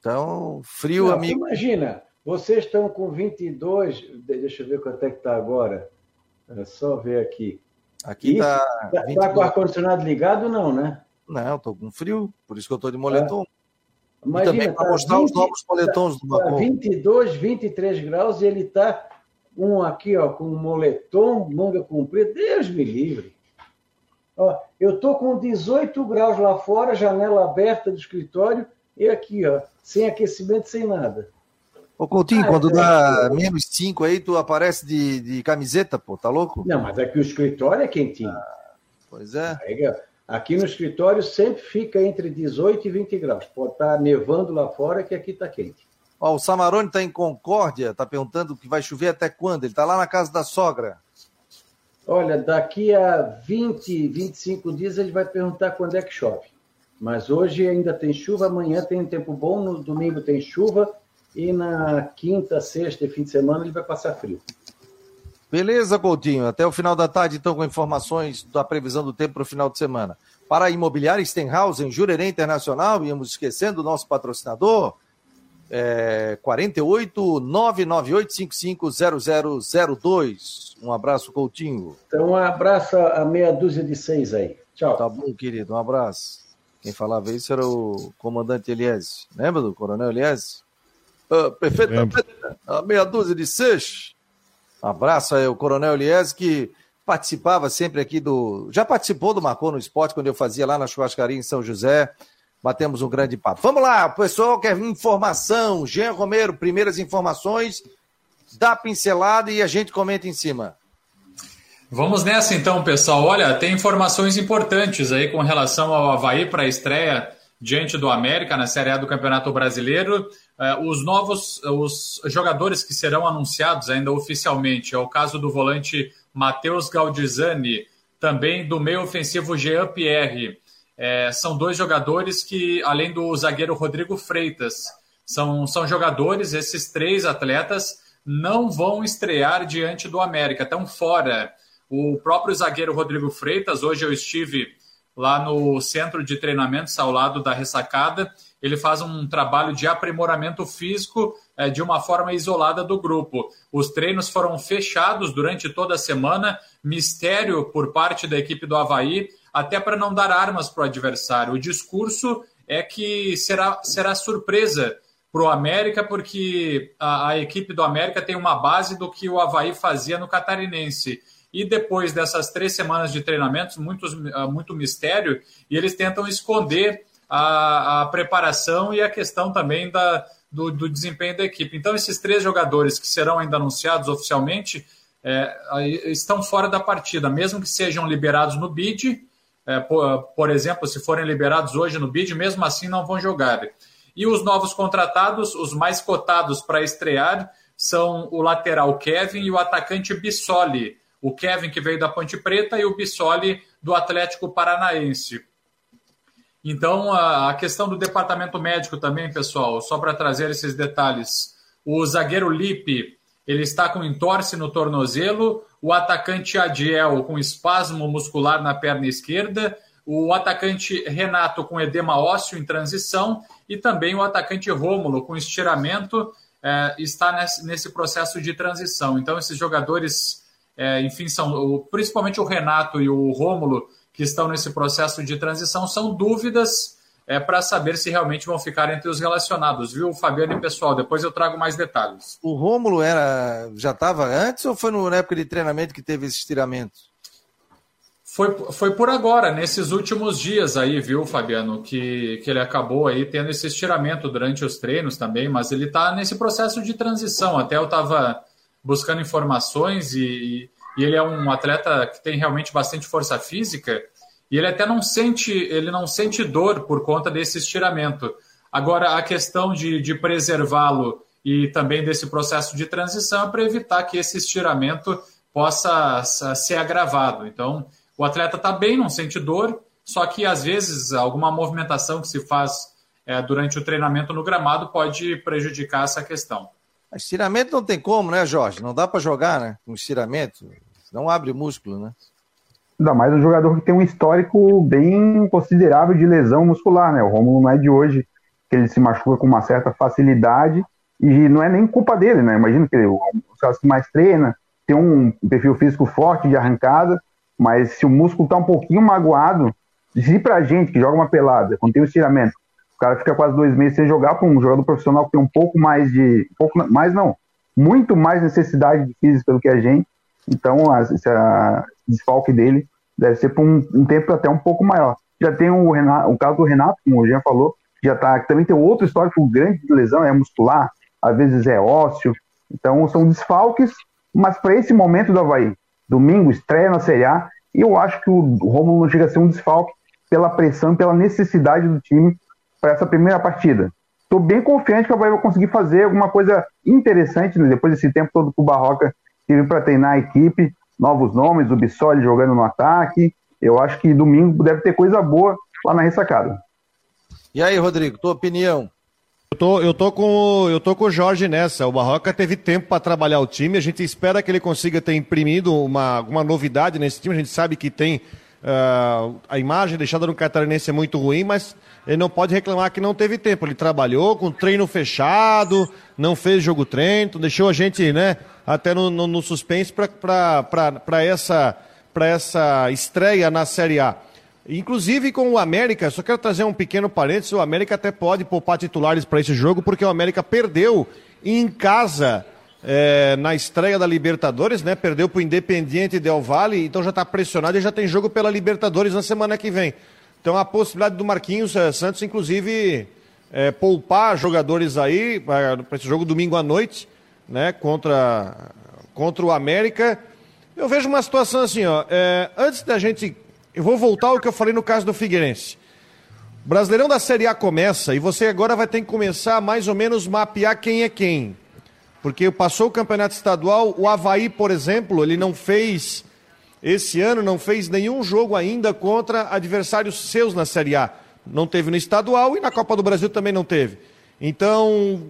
Então, frio, Não, amigo. Imagina, vocês estão com 22, deixa eu ver quanto é que está agora. É só ver aqui. Aqui está. Está tá com o ar-condicionado ligado, não, né? Não, estou com frio, por isso que eu estou de moletom. Imagina, e também para tá mostrar 20, os novos moletons do Macron. Tá 22, 23 graus e ele está um aqui, ó, com moletom, manga comprida. Deus me livre. Ó, eu estou com 18 graus lá fora, janela aberta do escritório, e aqui, ó, sem aquecimento, sem nada. Ô Coutinho, ah, quando é, dá é, menos 5 aí, tu aparece de, de camiseta, pô, tá louco? Não, mas aqui o escritório é quentinho. Ah, pois é. Aqui no escritório sempre fica entre 18 e 20 graus. Pode estar tá nevando lá fora, que aqui está quente. Ó, o Samarone está em Concórdia, está perguntando que vai chover até quando? Ele está lá na casa da sogra. Olha, daqui a 20, 25 dias ele vai perguntar quando é que chove. Mas hoje ainda tem chuva, amanhã tem tempo bom, no domingo tem chuva e na quinta, sexta e fim de semana ele vai passar frio. Beleza, Coutinho. Até o final da tarde, então, com informações da previsão do tempo para o final de semana. Para a imobiliária Stenhouse, em Jurerê Internacional, íamos esquecendo o nosso patrocinador, é, 48 998550002. Um abraço, Coutinho. Então, um abraço a meia dúzia de seis aí. Tchau. Tá bom, querido. Um abraço. Quem falava isso era o comandante Elias. Lembra do coronel Elias? Uh, perfeitamente. Meia dúzia de seis. Um abraço aí, o coronel Elias, que participava sempre aqui do. Já participou do Marcou no Esporte quando eu fazia lá na churrascaria em São José batemos um grande papo. Vamos lá, o pessoal quer informação. Jean Romero, primeiras informações, dá pincelada e a gente comenta em cima. Vamos nessa então, pessoal. Olha, tem informações importantes aí com relação ao Havaí para a estreia diante do América na Série A do Campeonato Brasileiro. Uh, os novos os jogadores que serão anunciados ainda oficialmente é o caso do volante Matheus Galdizani, também do meio ofensivo Jean Pierre. É, são dois jogadores que, além do zagueiro Rodrigo Freitas, são, são jogadores, esses três atletas não vão estrear diante do América, estão fora. O próprio zagueiro Rodrigo Freitas, hoje eu estive lá no centro de treinamentos ao lado da ressacada, ele faz um trabalho de aprimoramento físico é, de uma forma isolada do grupo. Os treinos foram fechados durante toda a semana, mistério por parte da equipe do Havaí até para não dar armas para o adversário. O discurso é que será, será surpresa para o América, porque a, a, equipe do América tem uma base do que o Havaí fazia no Catarinense. E depois dessas três semanas de treinamentos, muitos, ah, muito mistério, e eles tentam esconder a, a preparação e a questão também da, do, do, desempenho da equipe. Então, esses três jogadores que serão ainda anunciados oficialmente é, estão fora da partida, mesmo que sejam liberados no BID é, por, por, exemplo, se forem liberados hoje no bid, mesmo assim não vão jogar. E os novos contratados, os mais cotados para estrear, são o lateral Kevin e o atacante Bissoli. O Kevin que veio da Ponte Preta e o Bissoli do Atlético Paranaense. Então, a, questão do departamento médico também, pessoal, só para trazer esses detalhes. O zagueiro Lipe, ele está com entorse no tornozelo, o atacante Adiel com espasmo muscular na perna esquerda, o atacante Renato com edema ósseo em transição e também o atacante Rômulo com estiramento é, está nesse, processo de transição. Então, esses jogadores, é, enfim, são principalmente o Renato e o Rômulo que estão nesse processo de transição, são dúvidas é, para saber se realmente vão ficar entre os relacionados, viu, Fabiano e pessoal? Depois eu trago mais detalhes. O Rômulo era já estava antes ou foi na época de treinamento que teve esse estiramento? Foi, foi por agora, nesses últimos dias aí, viu, Fabiano, que, que ele acabou aí tendo esse estiramento durante os treinos também, mas ele está nesse processo de transição. Até eu estava buscando informações e, e ele é um atleta que tem realmente bastante força física e ele até não sente, ele não sente dor por conta desse estiramento. Agora, a questão de, de preservá-lo e também desse processo de transição é para evitar que esse estiramento possa ser agravado. Então, o atleta está bem, não sente dor, só que às vezes alguma movimentação que se faz é, durante o treinamento no gramado pode prejudicar essa questão. Estiramento não tem como, né, Jorge? Não dá para jogar, né? Com estiramento, não abre músculo, né? Ainda mais um jogador que tem um histórico bem considerável de lesão muscular, né? O Romulo não é de hoje que ele se machuca com uma certa facilidade e não é nem culpa dele, né? Imagina que o cara que mais treina, tem um perfil físico forte de arrancada, mas se o músculo tá um pouquinho magoado, se pra gente que joga uma pelada, quando tem o estiramento, o cara fica quase dois meses sem jogar para um jogador profissional que tem um pouco mais de. Um pouco mais não, muito mais necessidade de física do que a gente. Então, esse desfalque dele deve ser por um, um, tempo até um pouco maior. Já tem o, Renato, o caso do Renato, como o Jean falou, já tá, também tem outro histórico grande de lesão, é muscular, às vezes é ósseo. Então, são desfalques, mas para esse momento do Havaí, domingo, estreia na Série A, eu acho que o Romulo não chega a ser um desfalque pela pressão pela necessidade do time para essa primeira partida. Estou bem confiante que o Havaí vai conseguir fazer alguma coisa interessante né? depois desse tempo todo que o Barroca teve para treinar a equipe, novos nomes, o Bissoli jogando no ataque. Eu acho que domingo deve ter coisa boa lá na ressacada. E aí, Rodrigo, tua opinião? Eu tô, eu, tô com, eu tô com o Jorge nessa. O Barroca teve tempo para trabalhar o time. A gente espera que ele consiga ter imprimido uma, uma novidade nesse time. A gente sabe que tem uh, a imagem deixada no Catarinense é muito ruim, mas ele não pode reclamar que não teve tempo. Ele trabalhou com treino fechado, não fez jogo treino, deixou a gente né, até no, no, no suspense para essa, essa estreia na Série A. Inclusive com o América, só quero trazer um pequeno parênteses, o América até pode poupar titulares para esse jogo, porque o América perdeu em casa é, na estreia da Libertadores, né? Perdeu para o Independiente Del Valle, então já está pressionado e já tem jogo pela Libertadores na semana que vem. Então a possibilidade do Marquinhos é, Santos, inclusive, é, poupar jogadores aí para esse jogo domingo à noite, né? Contra, contra o América. Eu vejo uma situação assim, ó. Antes da gente eu vou voltar ao que eu falei no caso do Figueirense. Brasileirão da Série A começa e você agora vai ter que começar mais ou menos mapear quem é quem. Porque passou o campeonato estadual, o Havaí, por exemplo, ele não fez, esse ano, não fez nenhum jogo ainda contra adversários seus na Série A. Não teve no estadual e na Copa do Brasil também não teve. Então,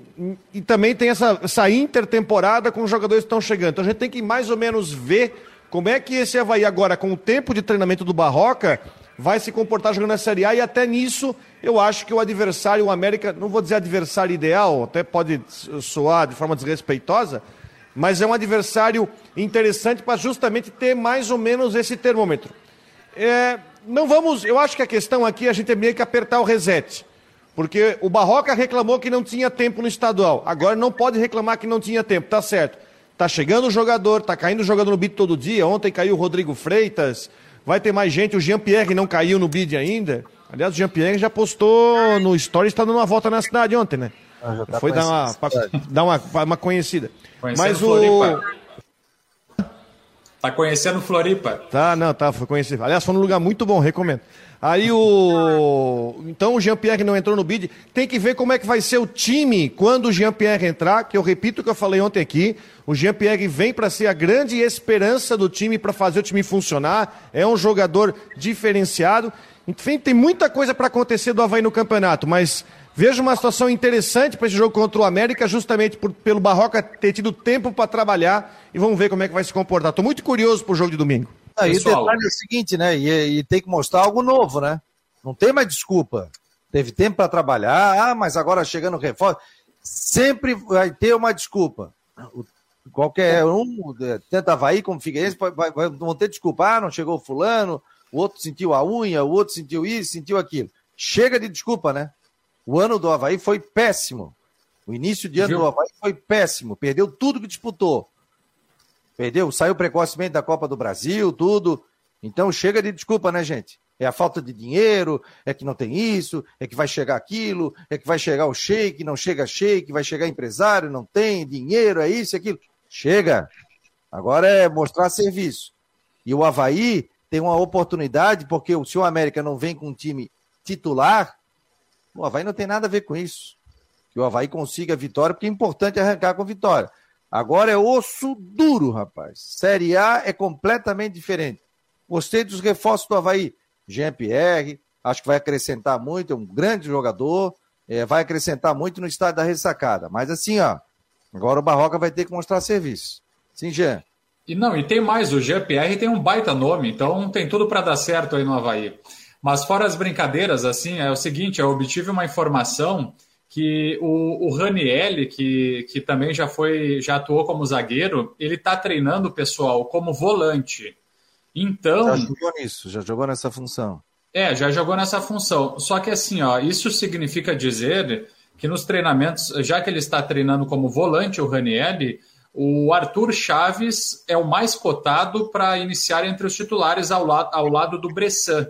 e também tem essa, essa intertemporada com os jogadores que estão chegando. Então a gente tem que mais ou menos ver como é que esse Havaí agora, com o tempo de treinamento do Barroca, vai se comportar jogando na Série A? E até nisso, eu acho que o adversário, o América, não vou dizer adversário ideal, até pode soar de forma desrespeitosa, mas é um adversário interessante para justamente ter mais ou menos esse termômetro. É, não vamos, eu acho que a questão aqui é a gente tem meio que apertar o reset. Porque o Barroca reclamou que não tinha tempo no estadual. Agora não pode reclamar que não tinha tempo, tá certo. Tá chegando o jogador, tá caindo o jogador no bid todo dia. Ontem caiu o Rodrigo Freitas. Vai ter mais gente. O Jean-Pierre não caiu no bid ainda. Aliás, o Jean-Pierre já postou no Stories, está dando uma volta na cidade ontem, né? Ah, tá Foi dar uma, pra, dar uma, uma conhecida. Conhecendo Mas o. Floripa. Tá conhecendo Floripa? Tá, não, tá, foi conhecido. Aliás, foi num lugar muito bom, recomendo. Aí o. Então o Jean-Pierre não entrou no bid. Tem que ver como é que vai ser o time quando o Jean-Pierre entrar, que eu repito o que eu falei ontem aqui. O Jean-Pierre vem para ser a grande esperança do time para fazer o time funcionar. É um jogador diferenciado. Enfim, tem muita coisa para acontecer do Havaí no campeonato, mas vejo uma situação interessante para esse jogo contra o América, justamente por, pelo Barroca ter tido tempo para trabalhar. E vamos ver como é que vai se comportar. Estou muito curioso para o jogo de domingo. Ah, e o detalhe é o seguinte, né? E, e, tem que mostrar algo novo, né? Não tem mais desculpa. Teve tempo para trabalhar, ah, mas agora chegando o reforço. Sempre vai ter uma desculpa. O, qualquer um, tanto Havaí como Figueirense, vai, vai, vão ter desculpa. Ah, não chegou fulano, o outro sentiu a unha, o outro sentiu isso, sentiu aquilo. Chega de desculpa, né? O ano do Havaí foi péssimo. O início de ano Viu? do Havaí foi péssimo. Perdeu tudo que disputou. Perdeu, saiu precocemente da Copa do Brasil, tudo. Então chega de desculpa, né, gente? É a falta de dinheiro, é que não tem isso, é que vai chegar aquilo, é que vai chegar o shake, não chega shake, vai chegar empresário, não tem dinheiro, é isso, é aquilo. Chega. Agora é mostrar serviço. E o Havaí tem uma oportunidade, porque se o América não vem com um time titular, o Havaí não tem nada a ver com isso. Que o Havaí consiga a vitória, porque é importante arrancar com vitória. Agora é osso duro, rapaz. Série A é completamente diferente. Gostei dos reforços do Havaí. Jean-Pierre, acho que vai acrescentar muito, é um grande jogador, é, vai acrescentar muito no estádio da ressacada. Mas assim, ó, agora o Barroca vai ter que mostrar serviço. Sim, Jean. E não, e tem mais, o Jean-Pierre tem um baita nome, então tem tudo para dar certo aí no Havaí. Mas fora as brincadeiras, assim, é o seguinte, eu obtive uma informação que o, o Ranielli, que, que também já foi, já atuou como zagueiro, ele está treinando o pessoal como volante. Então. Já jogou nisso, já jogou nessa função. É, já jogou nessa função. Só que assim, ó, isso significa dizer que nos treinamentos, já que ele está treinando como volante, o Ranielli, o Arthur Chaves é o mais cotado para iniciar entre os titulares ao, la ao lado do Bressan.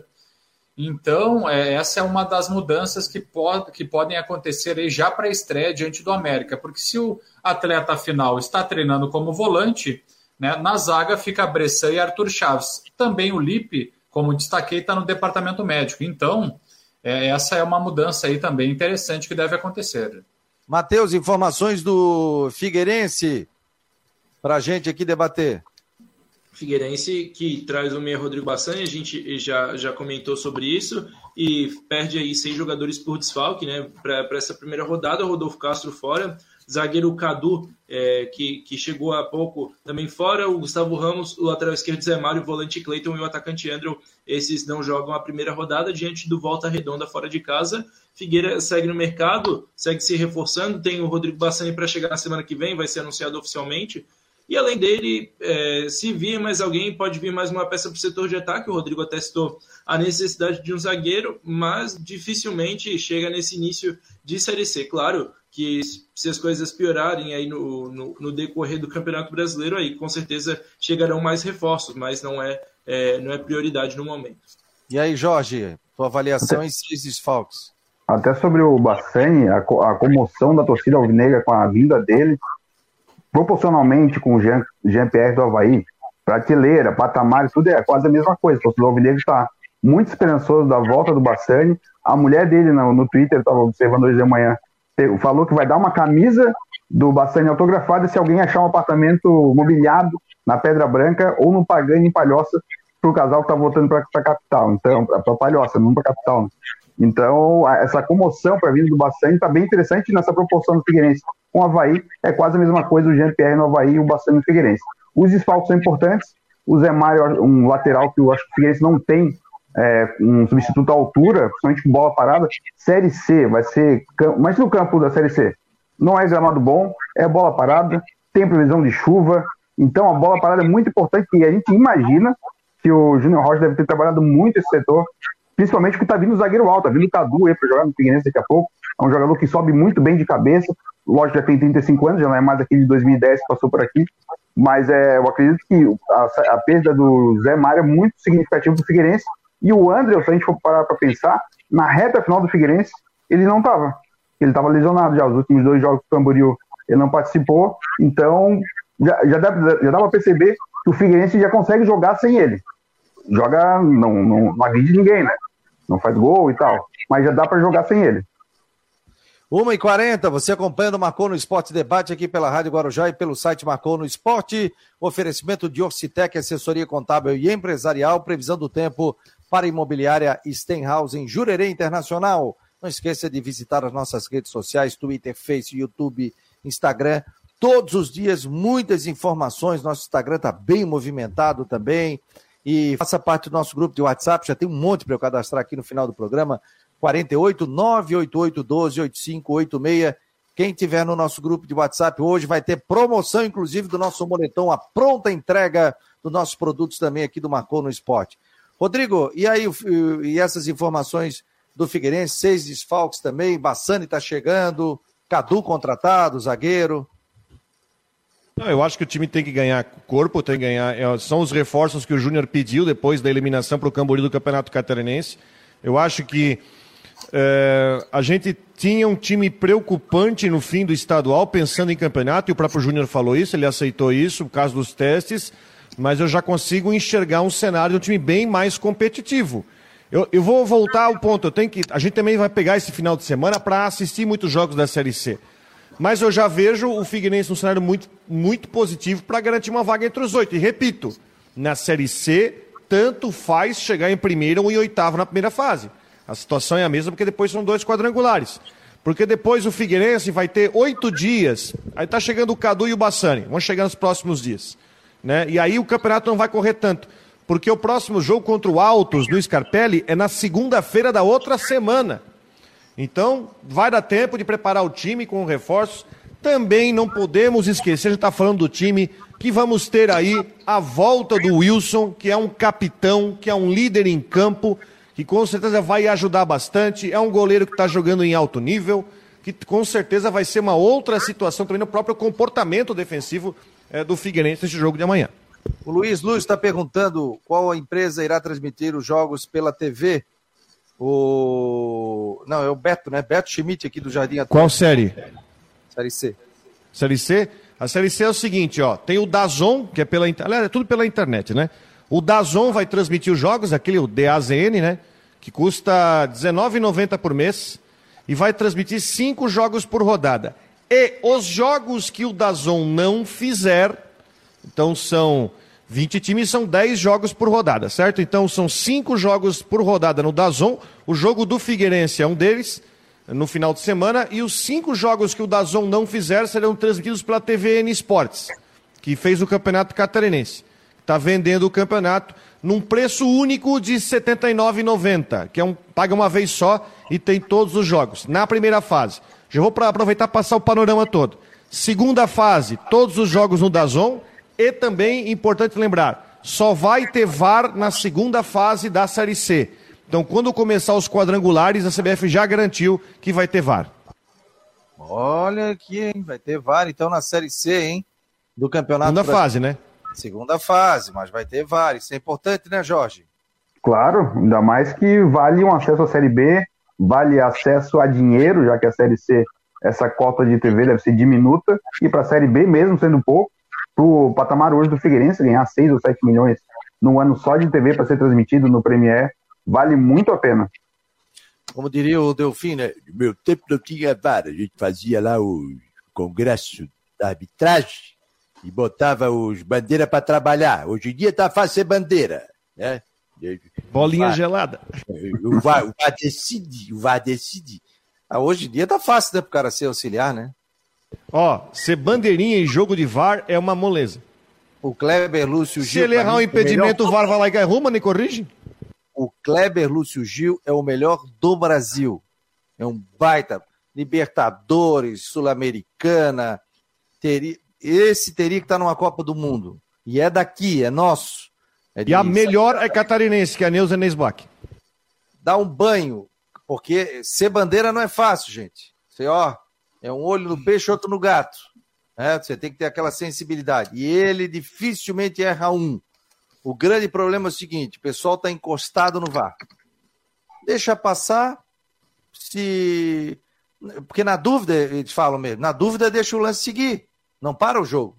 Então, é, essa é uma das mudanças que, pode, que podem acontecer aí já para a estreia diante do América, porque se o atleta final está treinando como volante, né? Na zaga fica Bressan e Arthur Chaves. Também o Lipe, como destaquei, está no departamento médico. Então, é, essa é uma mudança aí também interessante que deve acontecer. Matheus, informações do Figueirense para a gente aqui debater. Figueirense que traz o meia Rodrigo Bassani, a gente já, já comentou sobre isso, e perde aí seis jogadores por desfalque, né? Para essa primeira rodada, Rodolfo Castro fora, zagueiro Cadu, é, que, que chegou há pouco também fora, o Gustavo Ramos, o lateral esquerdo Zé Mário, o volante Cleiton e o atacante Andrew, esses não jogam a primeira rodada diante do Volta Redonda fora de casa. Figueira segue no mercado, segue se reforçando, tem o Rodrigo Bassani para chegar na semana que vem, vai ser anunciado oficialmente. E além dele, é, se vir mais alguém, pode vir mais uma peça para o setor de ataque. O Rodrigo atestou a necessidade de um zagueiro, mas dificilmente chega nesse início de Série C. Claro, que se as coisas piorarem aí no, no, no, decorrer do Campeonato Brasileiro, aí com certeza chegarão mais reforços, mas não é, é não é prioridade no momento. E aí, Jorge, tua avaliação em seis desfalques? Até sobre o Bassani, a, a, comoção da torcida alvinegra com a vinda dele, proporcionalmente com o Jean, Jean-Pierre do Havaí, prateleira, patamar, tudo é quase a mesma coisa. O torcedor alvinegro está muito esperançoso da volta do Bassani. A mulher dele no, no Twitter, estava observando hoje de manhã, falou que vai dar uma camisa do Bastani autografada se alguém achar um apartamento mobiliado na Pedra Branca ou no Pagani em Palhoça para o casal que está voltando para a capital, então para Palhoça, não para a capital. Né? Então essa comoção para a vinda do Bastani está bem interessante nessa proporção do Figueirense com o Havaí é quase a mesma coisa o Jean-Pierre no Havaí e o Bastani no Figueirense. Os desfalques são importantes. O Zé Mário, um lateral que eu acho que o Figueirense não tem é, um substituto à altura, principalmente com bola parada. Série C vai ser. Mas no campo da Série C não é gramado bom, é bola parada, tem previsão de chuva. Então a bola parada é muito importante e a gente imagina que o Júnior Rocha deve ter trabalhado muito esse setor, principalmente porque está vindo o zagueiro alto, está vindo o Cadu aí para jogar no Figueirense daqui a pouco. É um jogador que sobe muito bem de cabeça. Lógico, já tem 35 anos, já não é mais aquele de 2010 que passou por aqui. Mas é, eu acredito que a, a perda do Zé Mário é muito significativa para o Figueirense e o André, se a gente for parar para pensar, na reta final do Figueirense, ele não estava. Ele estava lesionado já. Os últimos dois jogos do Camboriú ele não participou. Então, já, já, dá, já dá para perceber que o Figueirense já consegue jogar sem ele. Joga, não, não, não agride ninguém, né? Não faz gol e tal. Mas já dá para jogar sem ele. 1h40, você acompanhando o Marcou no Esporte Debate aqui pela Rádio Guarujá e pelo site Marcou no Esporte. Oferecimento de Orcitec, assessoria contábil e empresarial, previsão do tempo para imobiliária Stenhouse em Jurerê Internacional. Não esqueça de visitar as nossas redes sociais, Twitter, Face, YouTube, Instagram. Todos os dias, muitas informações. Nosso Instagram está bem movimentado também. E faça parte do nosso grupo de WhatsApp. Já tem um monte para eu cadastrar aqui no final do programa. 48 988 12 8586. Quem tiver no nosso grupo de WhatsApp hoje vai ter promoção, inclusive, do nosso moletom, a pronta entrega dos nossos produtos também aqui do Marcou no Esporte. Rodrigo, e aí e essas informações do Figueirense, seis desfalques também, Bassani está chegando, Cadu contratado, zagueiro. Não, eu acho que o time tem que ganhar corpo, tem que ganhar. É, são os reforços que o Júnior pediu depois da eliminação para o Camboriú do Campeonato Catarinense. Eu acho que é, a gente tinha um time preocupante no fim do estadual, pensando em campeonato, e o próprio Júnior falou isso, ele aceitou isso, por causa dos testes, mas eu já consigo enxergar um cenário de um time bem mais competitivo. Eu, eu vou voltar ao ponto, eu tenho que. A gente também vai pegar esse final de semana para assistir muitos jogos da Série C. Mas eu já vejo o Figueirense num cenário muito, muito positivo para garantir uma vaga entre os oito. E repito, na Série C, tanto faz chegar em primeiro ou em oitavo na primeira fase. A situação é a mesma porque depois são dois quadrangulares. Porque depois o Figueirense vai ter oito dias. Aí está chegando o Cadu e o Bassani. Vão chegar nos próximos dias. Né? E aí o campeonato não vai correr tanto. Porque o próximo jogo contra o Altos no Scarpelli é na segunda-feira da outra semana. Então, vai dar tempo de preparar o time com reforços. Também não podemos esquecer, a gente está falando do time, que vamos ter aí a volta do Wilson, que é um capitão, que é um líder em campo, que com certeza vai ajudar bastante. É um goleiro que está jogando em alto nível, que com certeza vai ser uma outra situação também no próprio comportamento defensivo é, do Figueirense nesse jogo de amanhã. O Luiz Luz está perguntando qual empresa irá transmitir os jogos pela TV. O. Não, é o Beto, né? Beto Schmidt aqui do Jardim Atlético. Qual série? Série C. Série C? A Série C é o seguinte, ó. Tem o Dazon, que é pela internet. É tudo pela internet, né? O Dazon vai transmitir os jogos, aquele, o DAZN, né? Que custa R$19,90 por mês. E vai transmitir cinco jogos por rodada. E os jogos que o Dazon não fizer, então são 20 times são 10 jogos por rodada, certo? Então são 5 jogos por rodada no Dazon. O jogo do Figueirense é um deles, no final de semana. E os 5 jogos que o Dazon não fizer serão transmitidos pela TVN Esportes, que fez o Campeonato Catarinense. Está vendendo o campeonato num preço único de R$ 79,90, que é um, paga uma vez só e tem todos os jogos. Na primeira fase. Já vou para aproveitar e passar o panorama todo. Segunda fase, todos os jogos no Dazon e também, importante lembrar, só vai ter VAR na segunda fase da Série C. Então, quando começar os quadrangulares, a CBF já garantiu que vai ter VAR. Olha aqui, hein? Vai ter VAR, então, na Série C, hein? Do campeonato. Segunda fase, né? Segunda fase, mas vai ter VAR. Isso é importante, né, Jorge? Claro, ainda mais que vale um acesso à Série B, vale acesso a dinheiro, já que a Série C, essa cota de TV deve ser diminuta, e para a Série B, mesmo sendo pouco, pro patamar hoje do Figueirense, ganhar 6 ou 7 milhões num ano só de TV para ser transmitido no Premier, vale muito a pena. Como diria o Delfim, né? Meu tempo não tinha VAR, a gente fazia lá o congresso da arbitragem e botava os bandeiras para trabalhar. Hoje em dia tá fácil ser bandeira, né? Bolinha VAR, gelada. O VAR, o VAR decide, o VAR decide. Ah, hoje em dia tá fácil, né, pro cara ser auxiliar, né? Ó, ser bandeirinha em jogo de VAR é uma moleza. O Kleber Lúcio Gil. Se ele errar um impedimento, o, melhor... o VAR vai lá e arruma, nem corrige? O Kleber Lúcio Gil é o melhor do Brasil. É um baita. Libertadores, Sul-Americana. Teria... Esse teria que estar tá numa Copa do Mundo. E é daqui, é nosso. É e a melhor é catarinense, que é a Neuza Neisbach. Dá um banho, porque ser bandeira não é fácil, gente. Você, ó, é um olho no peixe, outro no gato. É, você tem que ter aquela sensibilidade. E ele dificilmente erra um. O grande problema é o seguinte: o pessoal está encostado no VAR. Deixa passar. Se. Porque na dúvida, eles falam mesmo, na dúvida deixa o lance seguir. Não para o jogo.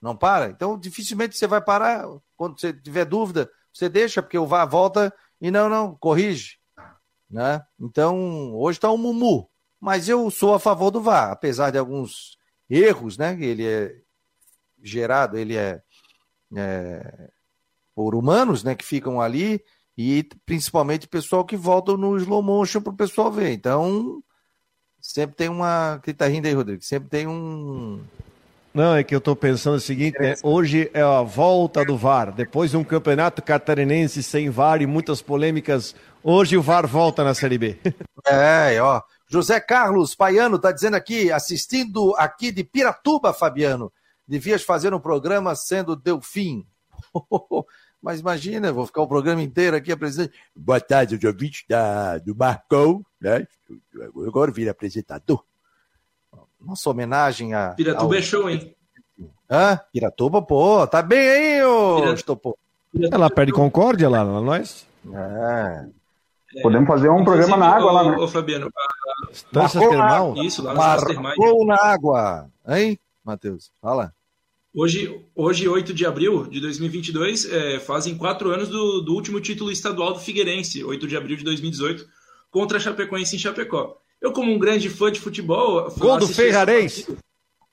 Não para. Então, dificilmente você vai parar. Quando você tiver dúvida, você deixa, porque o VAR volta e não, não, corrige. Né? Então, hoje está um mumu mas eu sou a favor do VAR, apesar de alguns erros, né? Ele é gerado, ele é, é por humanos, né? Que ficam ali e principalmente pessoal que volta no slow motion para o pessoal ver. Então, sempre tem uma. Que tá rindo aí, Rodrigo? Sempre tem um. Não, é que eu estou pensando o seguinte, né? hoje é a volta do VAR. Depois de um campeonato catarinense sem VAR e muitas polêmicas, hoje o VAR volta na Série B. É, ó. José Carlos Paiano está dizendo aqui, assistindo aqui de Piratuba, Fabiano. Devias fazer um programa sendo Delfim. Mas imagina, vou ficar o programa inteiro aqui apresentando. Boa tarde, eu ouvinte da, do Marcão, né? Agora vira apresentador. Nossa homenagem a. Piratuba ao... é show, hein? Hã? Piratuba, pô, tá bem aí, ô Estopô. Ela perde Concórdia lá, lá nós. É. Podemos fazer um programa na água lá, né? Ô, Fabiano, Estâncias Marcou Termal. isso, lá. Marcou na água. Hein, Matheus? Fala. Hoje, hoje, 8 de abril de 2022, é, fazem quatro anos do, do último título estadual do Figueirense, 8 de abril de 2018, contra a Chapecoense em Chapecó. Eu, como um grande fã de futebol... Gol do partida.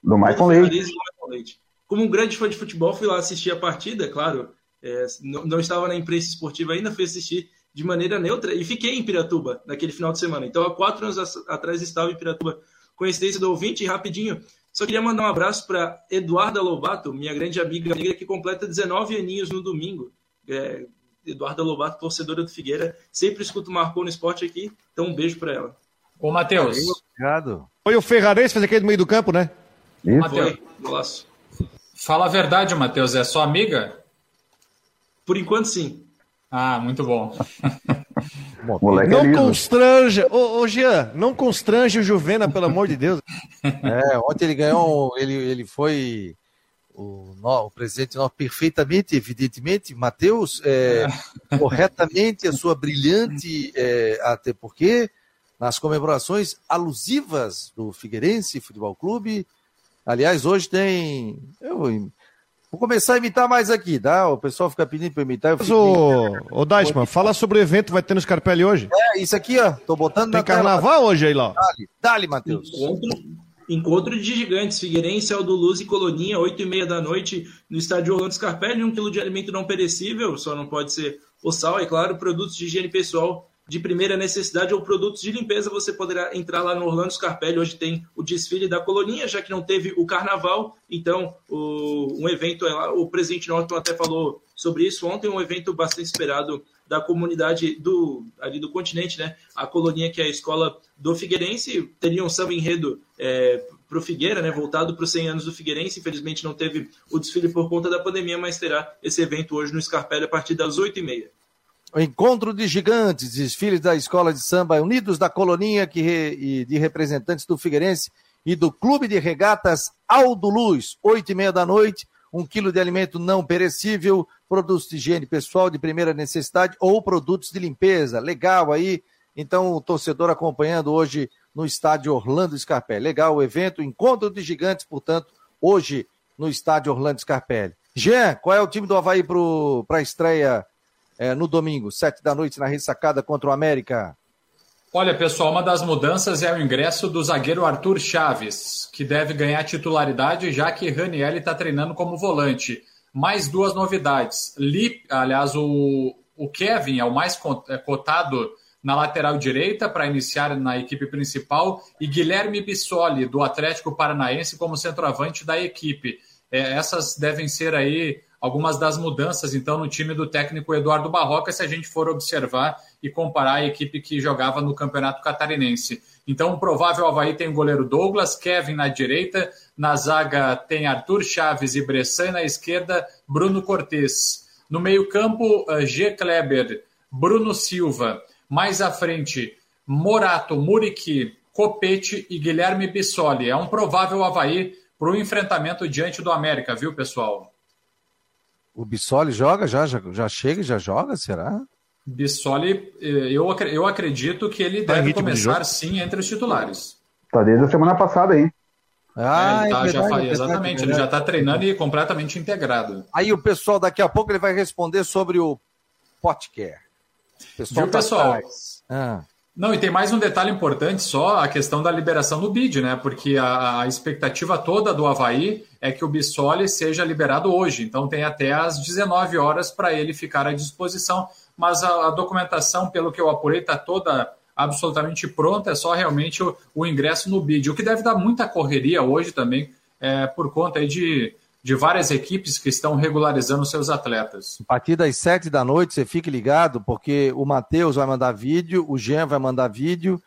Do Michael Leite. Como um grande fã de futebol, fui lá assistir a partida, claro, é, não, não estava na imprensa esportiva ainda, fui assistir de maneira neutra e fiquei em Piratuba naquele final de semana. Então, há quatro anos atrás estava em Piratuba. Coincidência do ouvinte, e rapidinho, só queria mandar um abraço para Eduarda Lobato, minha grande amiga negra, que completa 19 aninhos no domingo. É, Eduarda Lobato, torcedora do Figueira, sempre escuto o Marcou no Esporte aqui, então um beijo para ela. Ô, Matheus, Obrigado. Foi o Ferrarense, fez aquele do meio do campo, né? Isso. Matheus, fala a verdade, Matheus, é sua amiga? Por enquanto, sim. Ah, muito bom. Moleque é Não liso. constranja. Ô, ô Jean, não constrange o Juvena, pelo amor de Deus. É, ontem ele ganhou, ele, ele foi o, no- o presidente nosso perfeitamente, evidentemente, Matheus, é, corretamente a sua brilhante, é, até porque nas comemorações alusivas do Figueirense Futebol Clube, aliás, hoje tem, eu vou começar a imitar mais aqui, tá? O pessoal fica pedindo para imitar, eu Mas, ô, ô Dashman, fala sobre o evento que vai ter no Scarpelli hoje. é, isso aqui, ó, tô botando Tem na tela. carnaval hoje aí, lá. Dale, dale, Matheus. Encontro, encontro de gigantes, Figueirense, Aldo Luz e Coloninha, 8 e meia da noite, no estádio Orlando Scarpelli, um quilo de alimento não perecível, só não pode ser o sal, é claro, produtos de higiene pessoal de primeira necessidade ou produtos de limpeza, você poderá entrar lá no Orlando Scarpelli, hoje tem o desfile da Coloninha, já que não teve o carnaval, então o, um evento é lá, o presidente Norton até falou sobre isso ontem, um evento bastante esperado da comunidade do ali do continente, né? A Coloninha, que é a escola do Figueirense, teria um samba enredo é, para o Figueira, né? Voltado para os 100 anos do Figueirense. Infelizmente não teve o desfile por conta da pandemia, mas terá esse evento hoje no Scarpelli a partir das 8h30. Encontro de gigantes, desfiles da Escola de Samba Unidos da Coloninha que re- de representantes do Figueirense e do Clube de Regatas Aldo Luz, oito e meia da noite, um quilo de alimento não perecível, produtos de higiene pessoal de primeira necessidade ou produtos de limpeza. Legal aí. Então, o torcedor acompanhando hoje no estádio Orlando Scarpelli. Legal o evento, encontro de gigantes, portanto, hoje no estádio Orlando Scarpelli. Jean, qual é o time do Havaí para a estreia é, no domingo, sete da noite, na ressacada contra o América. Olha, pessoal, uma das mudanças é o ingresso do zagueiro Arthur Chaves, que deve ganhar titularidade, já que Raniel está treinando como volante. Mais duas novidades. Li, aliás, o, o Kevin é o mais é, cotado na lateral direita para iniciar na equipe principal e Guilherme Bissoli, do Atlético Paranaense, como centroavante da equipe. É, essas devem ser aí algumas das mudanças, então, no time do técnico Eduardo Barroca, se a gente for observar e comparar a equipe que jogava no Campeonato Catarinense. Então, o provável Havaí tem o goleiro Douglas, Kevin na direita, na zaga tem Arthur Chaves e Bressan, na esquerda, Bruno Cortes. No meio-campo, eh, G. Kleber, Bruno Silva. Mais à frente, Morato, Muriqui, Copete e Guilherme Bissoli. É um provável Havaí para o enfrentamento diante do América, viu, pessoal? O Bissoli joga já, já, já chega e já joga, será? Bissoli, eh, eu, eu acredito que ele Tá deve de começar jogo? sim entre os titulares. Tá desde a semana passada aí. Ah, É, ele tá- é já verdade, fa- é verdade, exatamente, é ele já está treinando e completamente integrado. Aí o pessoal daqui a pouco ele vai responder sobre o Potcare. O pessoal Viu, tá pessoal? Ah, Não, e tem mais um detalhe importante só, a questão da liberação do bid, né? Porque a, a expectativa toda do Havaí é que o Bissoli seja liberado hoje. Então tem até às 19 horas para ele ficar à disposição. Mas a, a documentação, pelo que eu apurei, está toda absolutamente pronta, é só realmente o, o ingresso no bid. O que deve dar muita correria hoje também, é, por conta aí de, de várias equipes que estão regularizando seus atletas. a partir das sete da noite, você fique ligado, porque o Matheus vai mandar vídeo, o Jean vai mandar vídeo,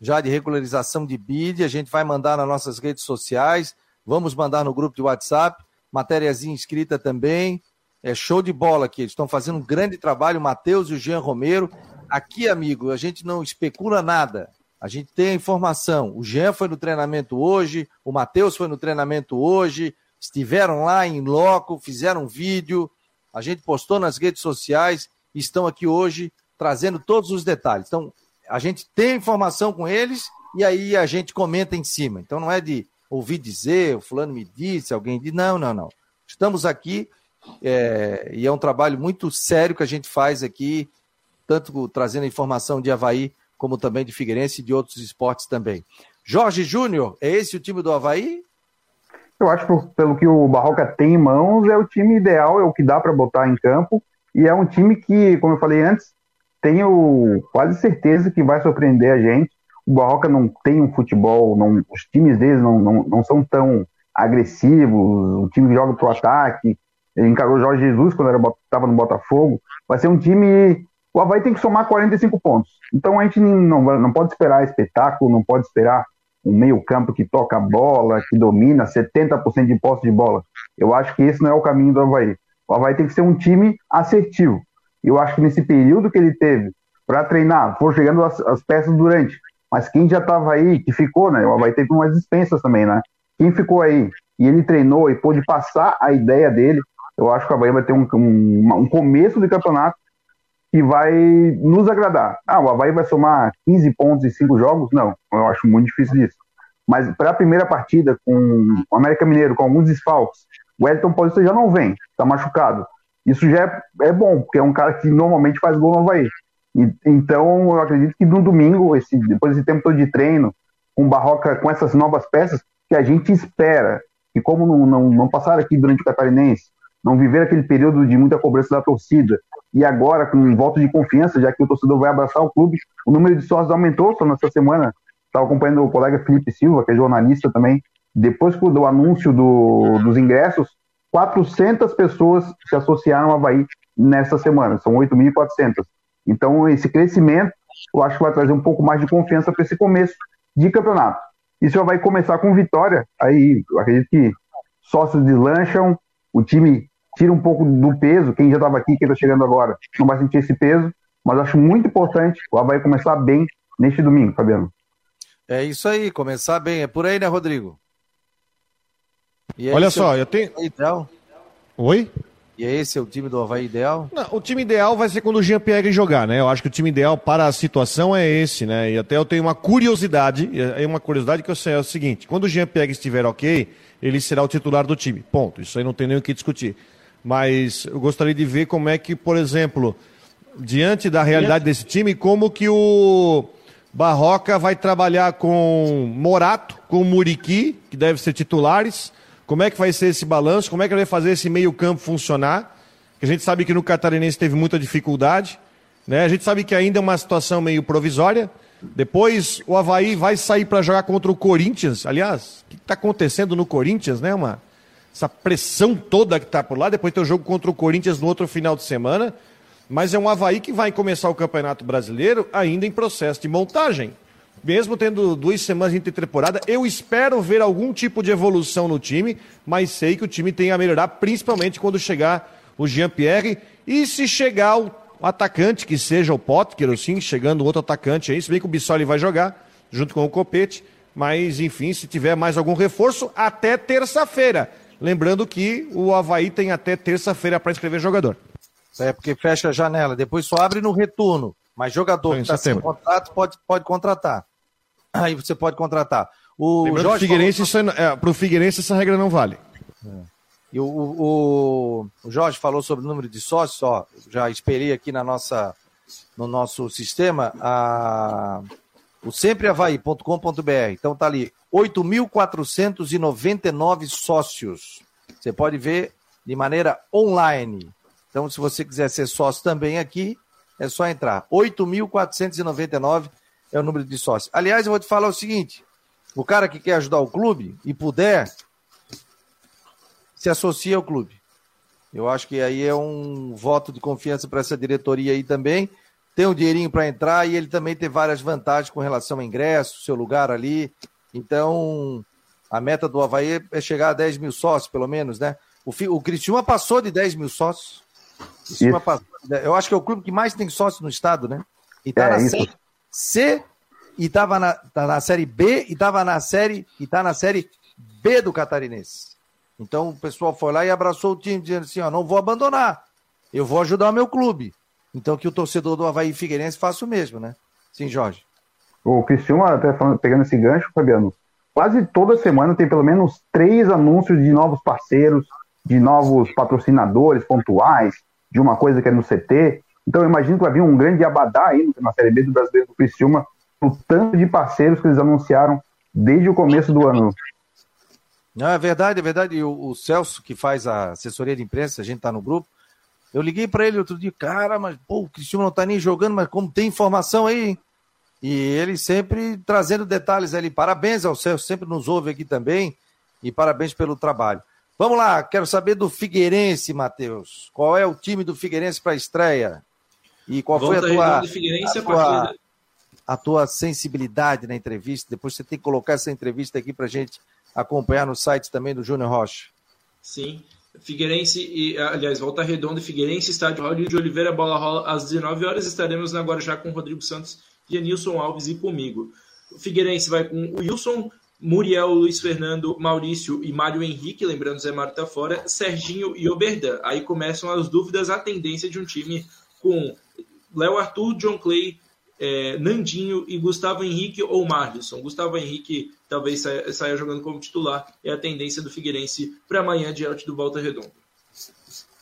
já de regularização de bid, a gente vai mandar nas nossas redes sociais, vamos mandar no grupo de WhatsApp, matériazinha escrita também, é show de bola aqui, eles estão fazendo um grande trabalho, o Matheus e o Jean Romero. Aqui, amigo, a gente não especula nada, a gente tem a informação. O Jean foi no treinamento hoje, o Matheus foi no treinamento hoje, estiveram lá em loco, fizeram vídeo, a gente postou nas redes sociais, estão aqui hoje trazendo todos os detalhes. Então, a gente tem informação com eles e aí a gente comenta em cima. Então, não é de ouvir dizer, o fulano me disse, alguém disse, não, não, não. Estamos aqui é, e é um trabalho muito sério que a gente faz aqui, tanto trazendo informação de Havaí, como também de Figueirense e de outros esportes também. Jorge Júnior, é esse o time do Havaí? Eu acho que pelo que o Barroca tem em mãos, é o time ideal, é o que dá para botar em campo. E é um time que, como eu falei antes, tenho quase certeza que vai surpreender a gente. O Barroca não tem um futebol, não, os times deles não, não, não são tão agressivos, o time joga pro ataque. Encarou o Jorge Jesus quando estava no Botafogo. Vai ser um time. O Havaí tem que somar 45 pontos. Então a gente não, não pode esperar espetáculo, não pode esperar um meio-campo que toca a bola, que domina 70% de posse de bola. Eu acho que esse não é o caminho do Havaí. O Havaí tem que ser um time assertivo. Eu acho que nesse período que ele teve para treinar, foram chegando as, as, peças durante. Mas quem já estava aí, que ficou, né? O Havaí teve umas dispensas também, né? Quem ficou aí e ele treinou e pôde passar a ideia dele, eu acho que o Havaí vai ter um, um, um começo de campeonato que vai nos agradar. Ah, o Havaí vai somar 15 pontos em 5 jogos? Não, eu acho muito difícil isso. Mas para a primeira partida com o América Mineiro, com alguns desfalques, o Elton Paulista já não vem, está machucado. Isso já é, é, bom, porque é um cara que normalmente faz gol no Havaí. E, então, eu acredito que no domingo, esse, depois desse tempo todo de treino, com Barroca, com essas novas peças, que a gente espera, e como não, não, não passaram aqui durante o Catarinense, não viver aquele período de muita cobrança da torcida, e agora com um voto de confiança, já que o torcedor vai abraçar o clube, o número de sócios aumentou só nessa semana. Estava acompanhando o colega Felipe Silva, que é jornalista também. Depois do anúncio do, dos ingressos, 400 pessoas se associaram ao Havaí nessa semana, são 8.400. Então, esse crescimento, eu acho que vai trazer um pouco mais de confiança para esse começo de campeonato. E se o Havaí começar com vitória, aí eu acredito que sócios deslancham, o time tira um pouco do peso, quem já estava aqui, quem está chegando agora, não vai sentir esse peso, mas acho muito importante o Havaí começar bem neste domingo, Fabiano. É isso aí, começar bem. É por aí, né, Rodrigo? É Olha só, eu tenho. Ideal? Oi? E é esse é o time do Havaí ideal? Não, o time ideal vai ser quando o Jean-Pierre jogar, né? Eu acho que o time ideal para a situação é esse, né? E até eu tenho uma curiosidade, é uma curiosidade que eu sei é o seguinte: quando o Jean-Pierre estiver ok, ele será o titular do time. Ponto. Isso aí não tem nem o que discutir. Mas eu gostaria de ver como é que, por exemplo, diante da realidade desse time, como que o Barroca vai trabalhar com Morato, com Muriqui, que deve ser titulares. Como é que vai ser esse balanço? Como é que ele vai fazer esse meio-campo funcionar? a gente sabe que no Catarinense teve muita dificuldade. Né? A gente sabe que ainda é uma situação meio provisória. Depois o Havaí vai sair para jogar contra o Corinthians. Aliás, o que está acontecendo no Corinthians, né? Uma, essa pressão toda que está por lá. Depois tem o jogo contra o Corinthians no outro final de semana. Mas é um Havaí que vai começar o Campeonato Brasileiro ainda em processo de montagem. Mesmo tendo duas semanas de temporada, eu espero ver algum tipo de evolução no time, mas sei que o time tem a melhorar, principalmente quando chegar o Jean-Pierre. E se chegar o atacante, que seja o Potker, sim, chegando outro atacante aí, se bem que o Bissoli vai jogar, junto com o Copete. Mas, enfim, se tiver mais algum reforço, até terça-feira. Lembrando que o Havaí tem até terça-feira para inscrever jogador. É, porque fecha a janela, depois só abre no retorno. Mas jogador que está sem contrato pode, pode contratar. Aí você pode contratar. O Lembrando Jorge Figueirense, falou... é, para o Figueirense essa regra não vale. É. E o, o, o, Jorge falou sobre o número de sócios, ó, já esperei aqui na nossa, no nosso sistema, a, o sempreavaí.com.br. Então tá ali, 8.499 sócios. Você pode ver de maneira online. Então, se você quiser ser sócio também aqui, é só entrar. 8.499 é o número de sócios. Aliás, eu vou te falar o seguinte: o cara que quer ajudar o clube e puder, se associa ao clube. Eu acho que aí é um voto de confiança para essa diretoria aí também tem um dinheirinho para entrar e ele também tem várias vantagens com relação ao ingresso, seu lugar ali. Então, a meta do Havaí é chegar a 10 mil sócios, pelo menos, né? O, o Criciúma passou de 10 mil sócios. Passou, eu acho que é o clube que mais tem sócios no estado, né? E tá é, na isso. série C e tava na, tá na série B e tava na série e tá na série B do Catarinense. Então o pessoal foi lá e abraçou o time, dizendo assim: ó, não vou abandonar, eu vou ajudar o meu clube. Então que o torcedor do Havaí Figueirense faça o mesmo, né? Sim, Jorge. O Cristiano, até falando, pegando esse gancho, Fabiano, quase toda semana tem pelo menos três anúncios de novos parceiros, de novos patrocinadores pontuais, de uma coisa que é no CT. Então eu imagino que vai vir um grande abadá aí na Série B do Brasileiro do Criciúma, o tanto de parceiros que eles anunciaram desde o começo do ano. Não, é verdade, é verdade. O, o Celso, que faz a assessoria de imprensa, a gente tá no grupo, eu liguei para ele outro dia, cara, mas pô, o Cristiano não tá nem jogando, mas como tem informação aí, E ele sempre trazendo detalhes ali. Parabéns ao Celso, sempre nos ouve aqui também. E parabéns pelo trabalho. Vamos lá, quero saber do Figueirense, Matheus. Qual é o time do Figueirense para a estreia? E qual Volta foi a tua, a, tua, a tua sensibilidade na entrevista? Depois você tem que colocar essa entrevista aqui para gente acompanhar no site também do Júnior Rocha. Sim. Figueirense e, aliás, Volta Redonda Figueirense, estádio Raul de Oliveira, bola rola às 19 horas. Estaremos agora já com Rodrigo Santos, Janilson Alves e comigo. O Figueirense vai com o Wilson, Muriel, Luiz Fernando, Maurício e Mário Henrique, lembrando Zé Mário tá fora, Serginho e Oberdan. Aí começam as dúvidas, a tendência de um time com Léo Arthur, John Clay, é, Nandinho e Gustavo Henrique ou Marlisson. Gustavo Henrique talvez saia, saia, jogando como titular. É a tendência do Figueirense para amanhã diante do Volta Redonda.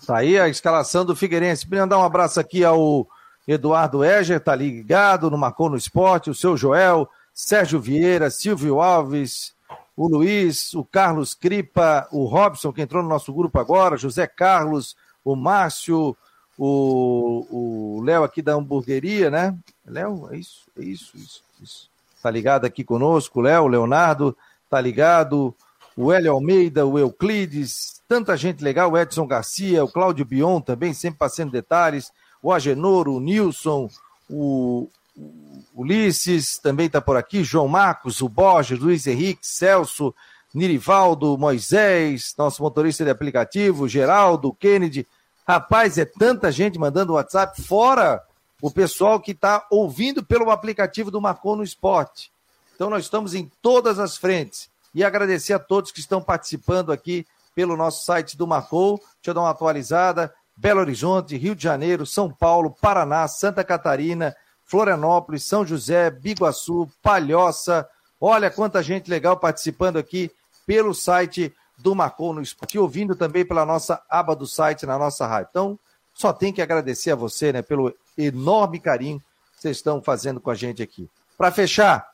Tá aí a escalação do Figueirense. Queria dar um abraço aqui ao Eduardo Eger, tá ligado no Marcou no Esporte, o seu Joel, Sérgio Vieira, Silvio Alves, o Luiz, o Carlos Cripa, o Robson, que entrou no nosso grupo agora, José Carlos, o Márcio, o Léo aqui da hamburgueria, né? Léo, é isso, é isso, isso, isso. Tá ligado aqui conosco, Léo, Leonardo, tá ligado, o Hélio Almeida, o Euclides, tanta gente legal, o Edson Garcia, o Cláudio Bion também, sempre passando detalhes, o Agenor, o Nilson, o, o Ulisses também está por aqui, João Marcos, o Borges, Luiz Henrique, Celso, Nirivaldo, Moisés, nosso motorista de aplicativo, Geraldo, Kennedy. Rapaz, é tanta gente mandando WhatsApp, fora o pessoal que está ouvindo pelo aplicativo do Marcou no Esporte. Então nós estamos em todas as frentes. E agradecer a todos que estão participando aqui pelo nosso site do Marcou. Deixa eu dar uma atualizada. Belo Horizonte, Rio de Janeiro, São Paulo, Paraná, Santa Catarina, Florianópolis, São José, Biguaçu, Palhoça. Olha quanta gente legal participando aqui pelo site do Marcou no Esporte e ouvindo também pela nossa aba do site na nossa rádio. Então, só tem que agradecer a você, né, pelo enorme carinho que vocês estão fazendo com a gente aqui. Para fechar.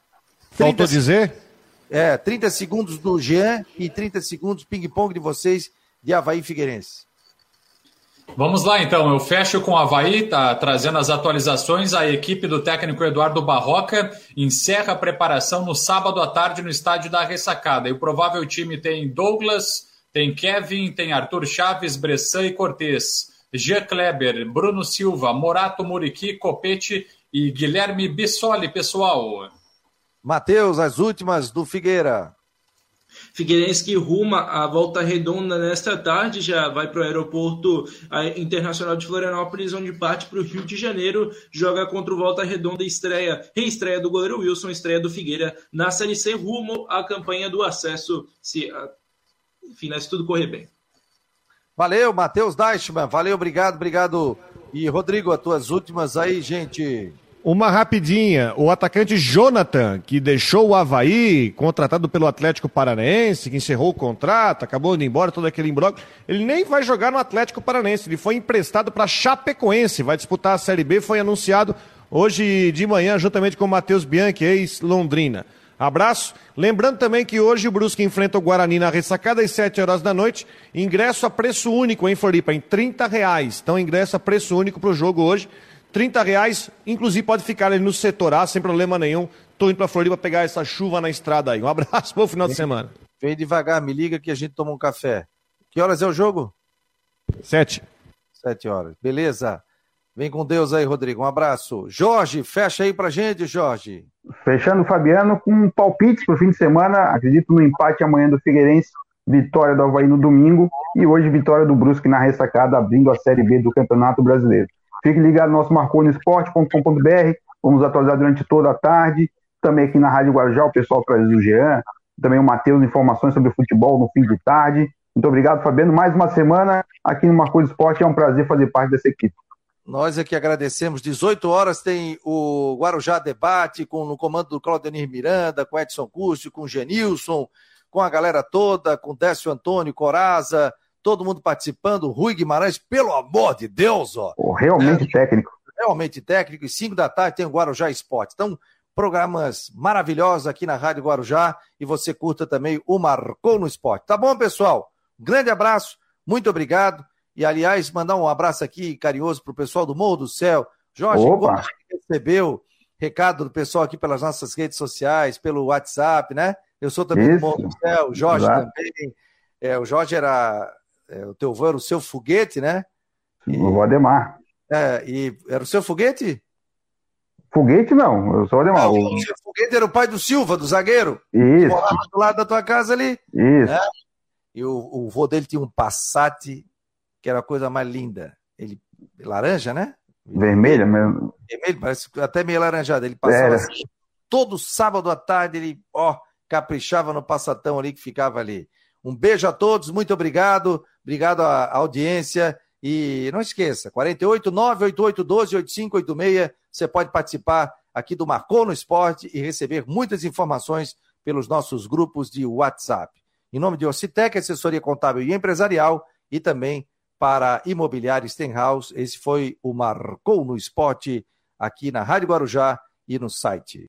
Faltou dizer? É, 30 segundos do Jean e 30 segundos ping-pong de vocês de Havaí Figueirense. Vamos lá então, eu fecho com o Havaí, tá trazendo as atualizações. A equipe do técnico Eduardo Barroca encerra a preparação no sábado à tarde no estádio da Ressacada. E o provável time tem Douglas, tem Kevin, tem Arthur Chaves, Bressan e Cortez. Jean Kleber, Bruno Silva, Morato Muriqui, Copete e Guilherme Bissoli, pessoal. Matheus, as últimas do Figueira. Figueirense que ruma a volta redonda nesta tarde, já vai para o aeroporto internacional de Florianópolis, onde parte para o Rio de Janeiro, joga contra o Volta Redonda, estreia, reestreia do goleiro Wilson, estreia do Figueira na Série C, rumo à campanha do acesso, se, enfim, né, se tudo correr bem. Valeu, Matheus Deichmann. Valeu, obrigado, obrigado. E Rodrigo, as tuas últimas aí, gente. Uma rapidinha. O atacante Jonathan, que deixou o Havaí, contratado pelo Atlético Paranaense, que encerrou o contrato, acabou indo embora, todo aquele imbróglio, ele nem vai jogar no Atlético Paranaense. Ele foi emprestado para Chapecoense, vai disputar a Série B, foi anunciado hoje de manhã, juntamente com o Matheus Bianchi, ex-Londrina. Abraço. Lembrando também que hoje o Brusque enfrenta o Guarani na ressacada às 7 horas da noite. Ingresso a preço único em Floripa, em 30 reais. Então, ingresso a preço único para o jogo hoje. 30 reais, inclusive pode ficar ali no setor A, sem problema nenhum. Tô indo para Floripa pegar essa chuva na estrada aí. Um abraço, bom final de semana. Vem devagar, me liga que a gente toma um café. Que horas é o jogo? Sete. Sete horas. Beleza. Vem com Deus aí, Rodrigo. Um abraço. Jorge, fecha aí pra gente, Jorge. Fechando o Fabiano com palpites para o fim de semana. Acredito no empate amanhã do Figueirense, vitória do Havaí no domingo e hoje vitória do Brusque na ressacada, abrindo a Série B do Campeonato Brasileiro. Fique ligado no nosso marconesporte.com.br. Vamos atualizar durante toda a tarde. Também aqui na Rádio Guarujá, o pessoal traz o Jean, também o Matheus, informações sobre futebol no fim de tarde. Muito obrigado, Fabiano. Mais uma semana aqui no Marcos Esporte. É um prazer fazer parte dessa equipe. Nós aqui agradecemos. 18 horas tem o Guarujá Debate com, no comando do Claudenir Miranda, com Edson Cúcio, com Genilson, com a galera toda, com Décio Antônio, Coraza, todo mundo participando. Rui Guimarães, pelo amor de Deus, ó. realmente é, técnico. Realmente técnico. E 5 da tarde tem o Guarujá Esporte. Então, programas maravilhosos aqui na Rádio Guarujá e você curta também o Marcou no Esporte. Tá bom, pessoal? Grande abraço, muito obrigado. E, aliás, mandar um abraço aqui carinhoso para o pessoal do Morro do Céu. Jorge, Opa. recebeu recado do pessoal aqui pelas nossas redes sociais, pelo WhatsApp, né? Eu sou também Isso. do Morro do Céu, o Jorge Exato. também. É, o Jorge era é, o teu avô era o seu foguete, né? E, o Ademar. É, e era o seu foguete? Foguete não, eu sou o Ademar. Não, o seu foguete era o pai do Silva, do zagueiro. Isso. Morava do lado da tua casa ali. Isso. Né? E o, o vô dele tinha um Passat, que era a coisa mais linda. Ele, laranja, né? Vermelha mesmo. Vermelho, parece até meio laranjado. Ele passava assim, todo sábado à tarde, ele, ó, caprichava no passatão ali que ficava ali. Um beijo a todos, muito obrigado. Obrigado à audiência. E não esqueça, 48 988 12 8586. Você pode participar aqui do Marcou no Esporte e receber muitas informações pelos nossos grupos de WhatsApp. Em nome de Ocitec, assessoria contábil e empresarial, e também para Imobiliário Stenhouse. Esse foi o Marcou no Esporte aqui na Rádio Guarujá e no site.